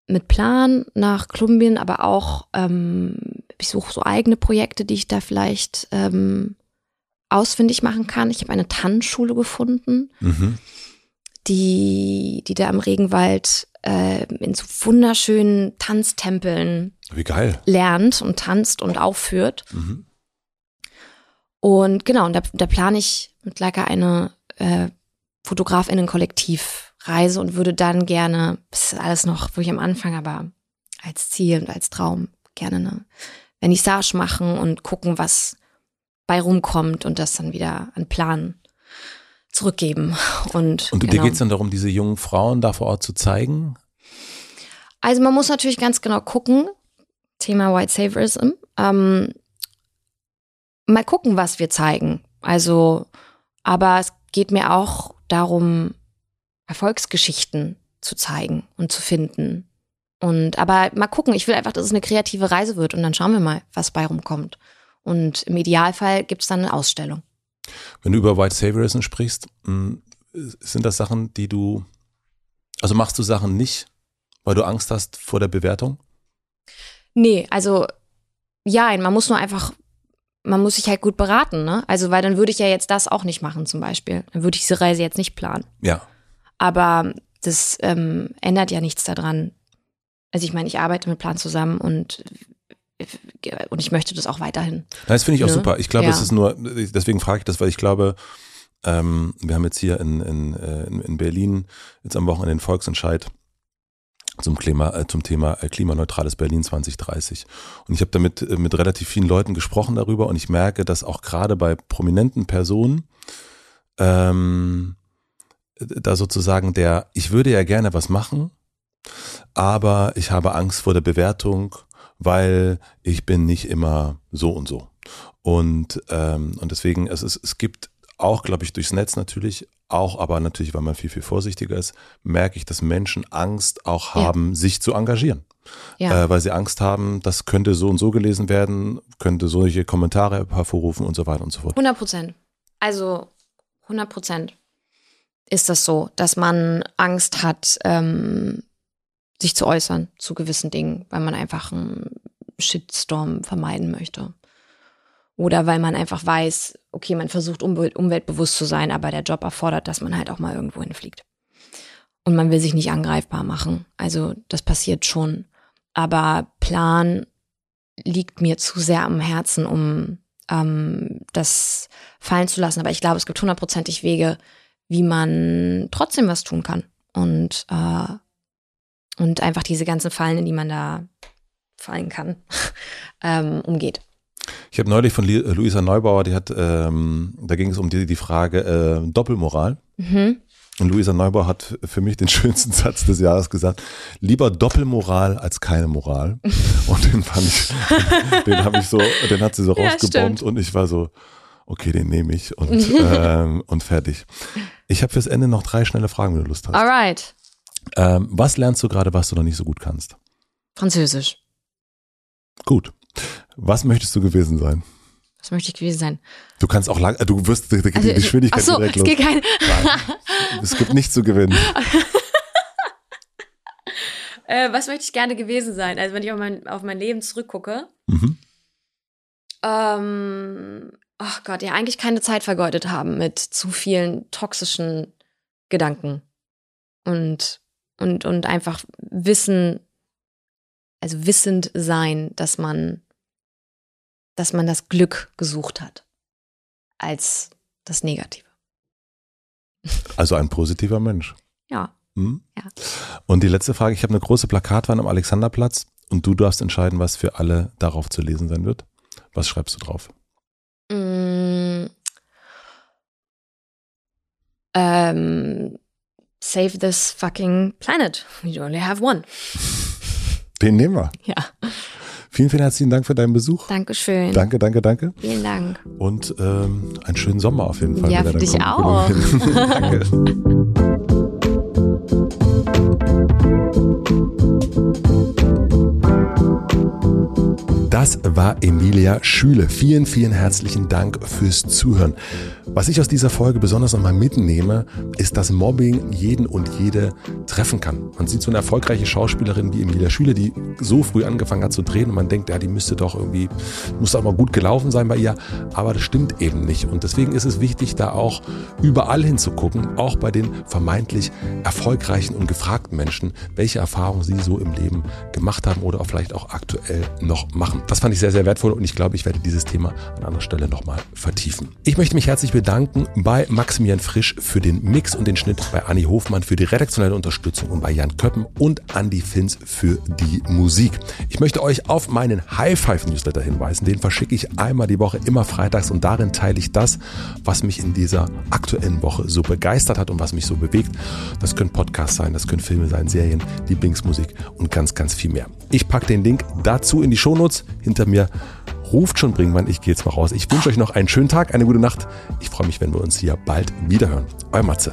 mit Plan nach Kolumbien, aber auch ähm, ich suche so eigene Projekte, die ich da vielleicht ähm, ausfindig machen kann. Ich habe eine Tanzschule gefunden, mhm. die, die da im Regenwald äh, in so wunderschönen Tanztempeln Wie geil. lernt und tanzt und aufführt. Mhm. Und genau, und da, da plane ich mit Leica eine äh, Fotografinnen-Kollektivreise und würde dann gerne, das ist alles noch wirklich am Anfang, aber als Ziel und als Traum gerne eine Vernissage machen und gucken, was bei rumkommt und das dann wieder an Plan zurückgeben. Und, und genau. dir geht es dann darum, diese jungen Frauen da vor Ort zu zeigen? Also man muss natürlich ganz genau gucken, Thema White Saviorism, ähm, mal gucken, was wir zeigen. Also, aber es geht mir auch darum, Erfolgsgeschichten zu zeigen und zu finden. Und aber mal gucken, ich will einfach, dass es eine kreative Reise wird und dann schauen wir mal, was bei rumkommt. Und im Idealfall gibt es dann eine Ausstellung. Wenn du über White Saviorism sprichst, hm, sind das Sachen, die du, also machst du Sachen nicht, weil du Angst hast vor der Bewertung? Nee, also ja, man muss nur einfach, man muss sich halt gut beraten, ne? Also, weil dann würde ich ja jetzt das auch nicht machen, zum Beispiel. Dann würde ich diese Reise jetzt nicht planen. Ja. Aber das ähm, ändert ja nichts daran. Also ich meine, ich arbeite mit Plan zusammen und und ich möchte das auch weiterhin. Das finde ich auch ne? super. Ich glaube, ja. es ist nur, deswegen frage ich das, weil ich glaube, ähm, wir haben jetzt hier in, in, äh, in Berlin jetzt am Wochenende den Volksentscheid zum, Klima, äh, zum Thema äh, klimaneutrales Berlin 2030. Und ich habe damit äh, mit relativ vielen Leuten gesprochen darüber und ich merke, dass auch gerade bei prominenten Personen ähm, da sozusagen der, ich würde ja gerne was machen, aber ich habe Angst vor der Bewertung weil ich bin nicht immer so und so. Und, ähm, und deswegen, es, ist, es gibt auch, glaube ich, durchs Netz natürlich, auch aber natürlich, weil man viel, viel vorsichtiger ist, merke ich, dass Menschen Angst auch haben, ja. sich zu engagieren. Ja. Äh, weil sie Angst haben, das könnte so und so gelesen werden, könnte solche Kommentare hervorrufen und so weiter und so fort. 100 Prozent. Also 100 Prozent ist das so, dass man Angst hat, ähm, sich zu äußern zu gewissen Dingen, weil man einfach einen Shitstorm vermeiden möchte. Oder weil man einfach weiß, okay, man versucht umwelt umweltbewusst zu sein, aber der Job erfordert, dass man halt auch mal irgendwo hinfliegt. Und man will sich nicht angreifbar machen. Also das passiert schon. Aber Plan liegt mir zu sehr am Herzen, um ähm, das fallen zu lassen. Aber ich glaube, es gibt hundertprozentig Wege, wie man trotzdem was tun kann. Und, äh, und einfach diese ganzen Fallen, in die man da fallen kann, ähm, umgeht. Ich habe neulich von Luisa Neubauer, die hat, ähm, da ging es um die, die Frage äh, Doppelmoral. Mhm. Und Luisa Neubauer hat für mich den schönsten Satz des Jahres gesagt, lieber Doppelmoral als keine Moral. Und den fand ich, den habe ich so, den hat sie so ja, rausgebombt und ich war so, okay, den nehme ich und, ähm, und fertig. Ich habe fürs Ende noch drei schnelle Fragen, wenn du Lust hast. Alright. Ähm, was lernst du gerade, was du noch nicht so gut kannst? Französisch. Gut. Was möchtest du gewesen sein? Was möchte ich gewesen sein? Du kannst auch lang, du wirst, also, die Geschwindigkeit ach so, direkt es geht kein es gibt nichts zu gewinnen. äh, was möchte ich gerne gewesen sein? Also wenn ich auf mein, auf mein Leben zurückgucke. Mhm. Ähm, ach Gott, ja, eigentlich keine Zeit vergeudet haben mit zu vielen toxischen Gedanken. Und, und, und einfach wissen, also wissend sein, dass man, dass man das Glück gesucht hat als das Negative. Also ein positiver Mensch. Ja. Hm? ja. Und die letzte Frage, ich habe eine große Plakatwand am Alexanderplatz und du darfst entscheiden, was für alle darauf zu lesen sein wird. Was schreibst du drauf? Mm, ähm, save this fucking planet. We only have one. Den nehmen wir. Ja. Vielen, vielen herzlichen Dank für deinen Besuch. Dankeschön. Danke, danke, danke. Vielen Dank. Und ähm, einen schönen Sommer auf jeden Fall. Ja, für dich kommt. auch. danke. War Emilia Schüle. Vielen, vielen herzlichen Dank fürs Zuhören. Was ich aus dieser Folge besonders nochmal mitnehme, ist, dass Mobbing jeden und jede treffen kann. Man sieht so eine erfolgreiche Schauspielerin wie Emilia Schüle, die so früh angefangen hat zu drehen und man denkt, ja, die müsste doch irgendwie, muss doch mal gut gelaufen sein bei ihr. Aber das stimmt eben nicht. Und deswegen ist es wichtig, da auch überall hinzugucken, auch bei den vermeintlich erfolgreichen und gefragten Menschen, welche Erfahrungen sie so im Leben gemacht haben oder auch vielleicht auch aktuell noch machen. Das fand ich sehr, sehr wertvoll und ich glaube, ich werde dieses Thema an anderer Stelle nochmal vertiefen. Ich möchte mich herzlich bedanken bei Maximilian Frisch für den Mix und den Schnitt, bei Anni Hofmann für die redaktionelle Unterstützung und bei Jan Köppen und Andy Finz für die Musik. Ich möchte euch auf meinen High Five Newsletter hinweisen. Den verschicke ich einmal die Woche, immer freitags und darin teile ich das, was mich in dieser aktuellen Woche so begeistert hat und was mich so bewegt. Das können Podcasts sein, das können Filme sein, Serien, Lieblingsmusik und ganz, ganz viel mehr. Ich packe den Link dazu in die Shownotes. Hinter mir ruft schon Bringmann. Ich gehe jetzt mal raus. Ich wünsche euch noch einen schönen Tag, eine gute Nacht. Ich freue mich, wenn wir uns hier bald wiederhören. Euer Matze.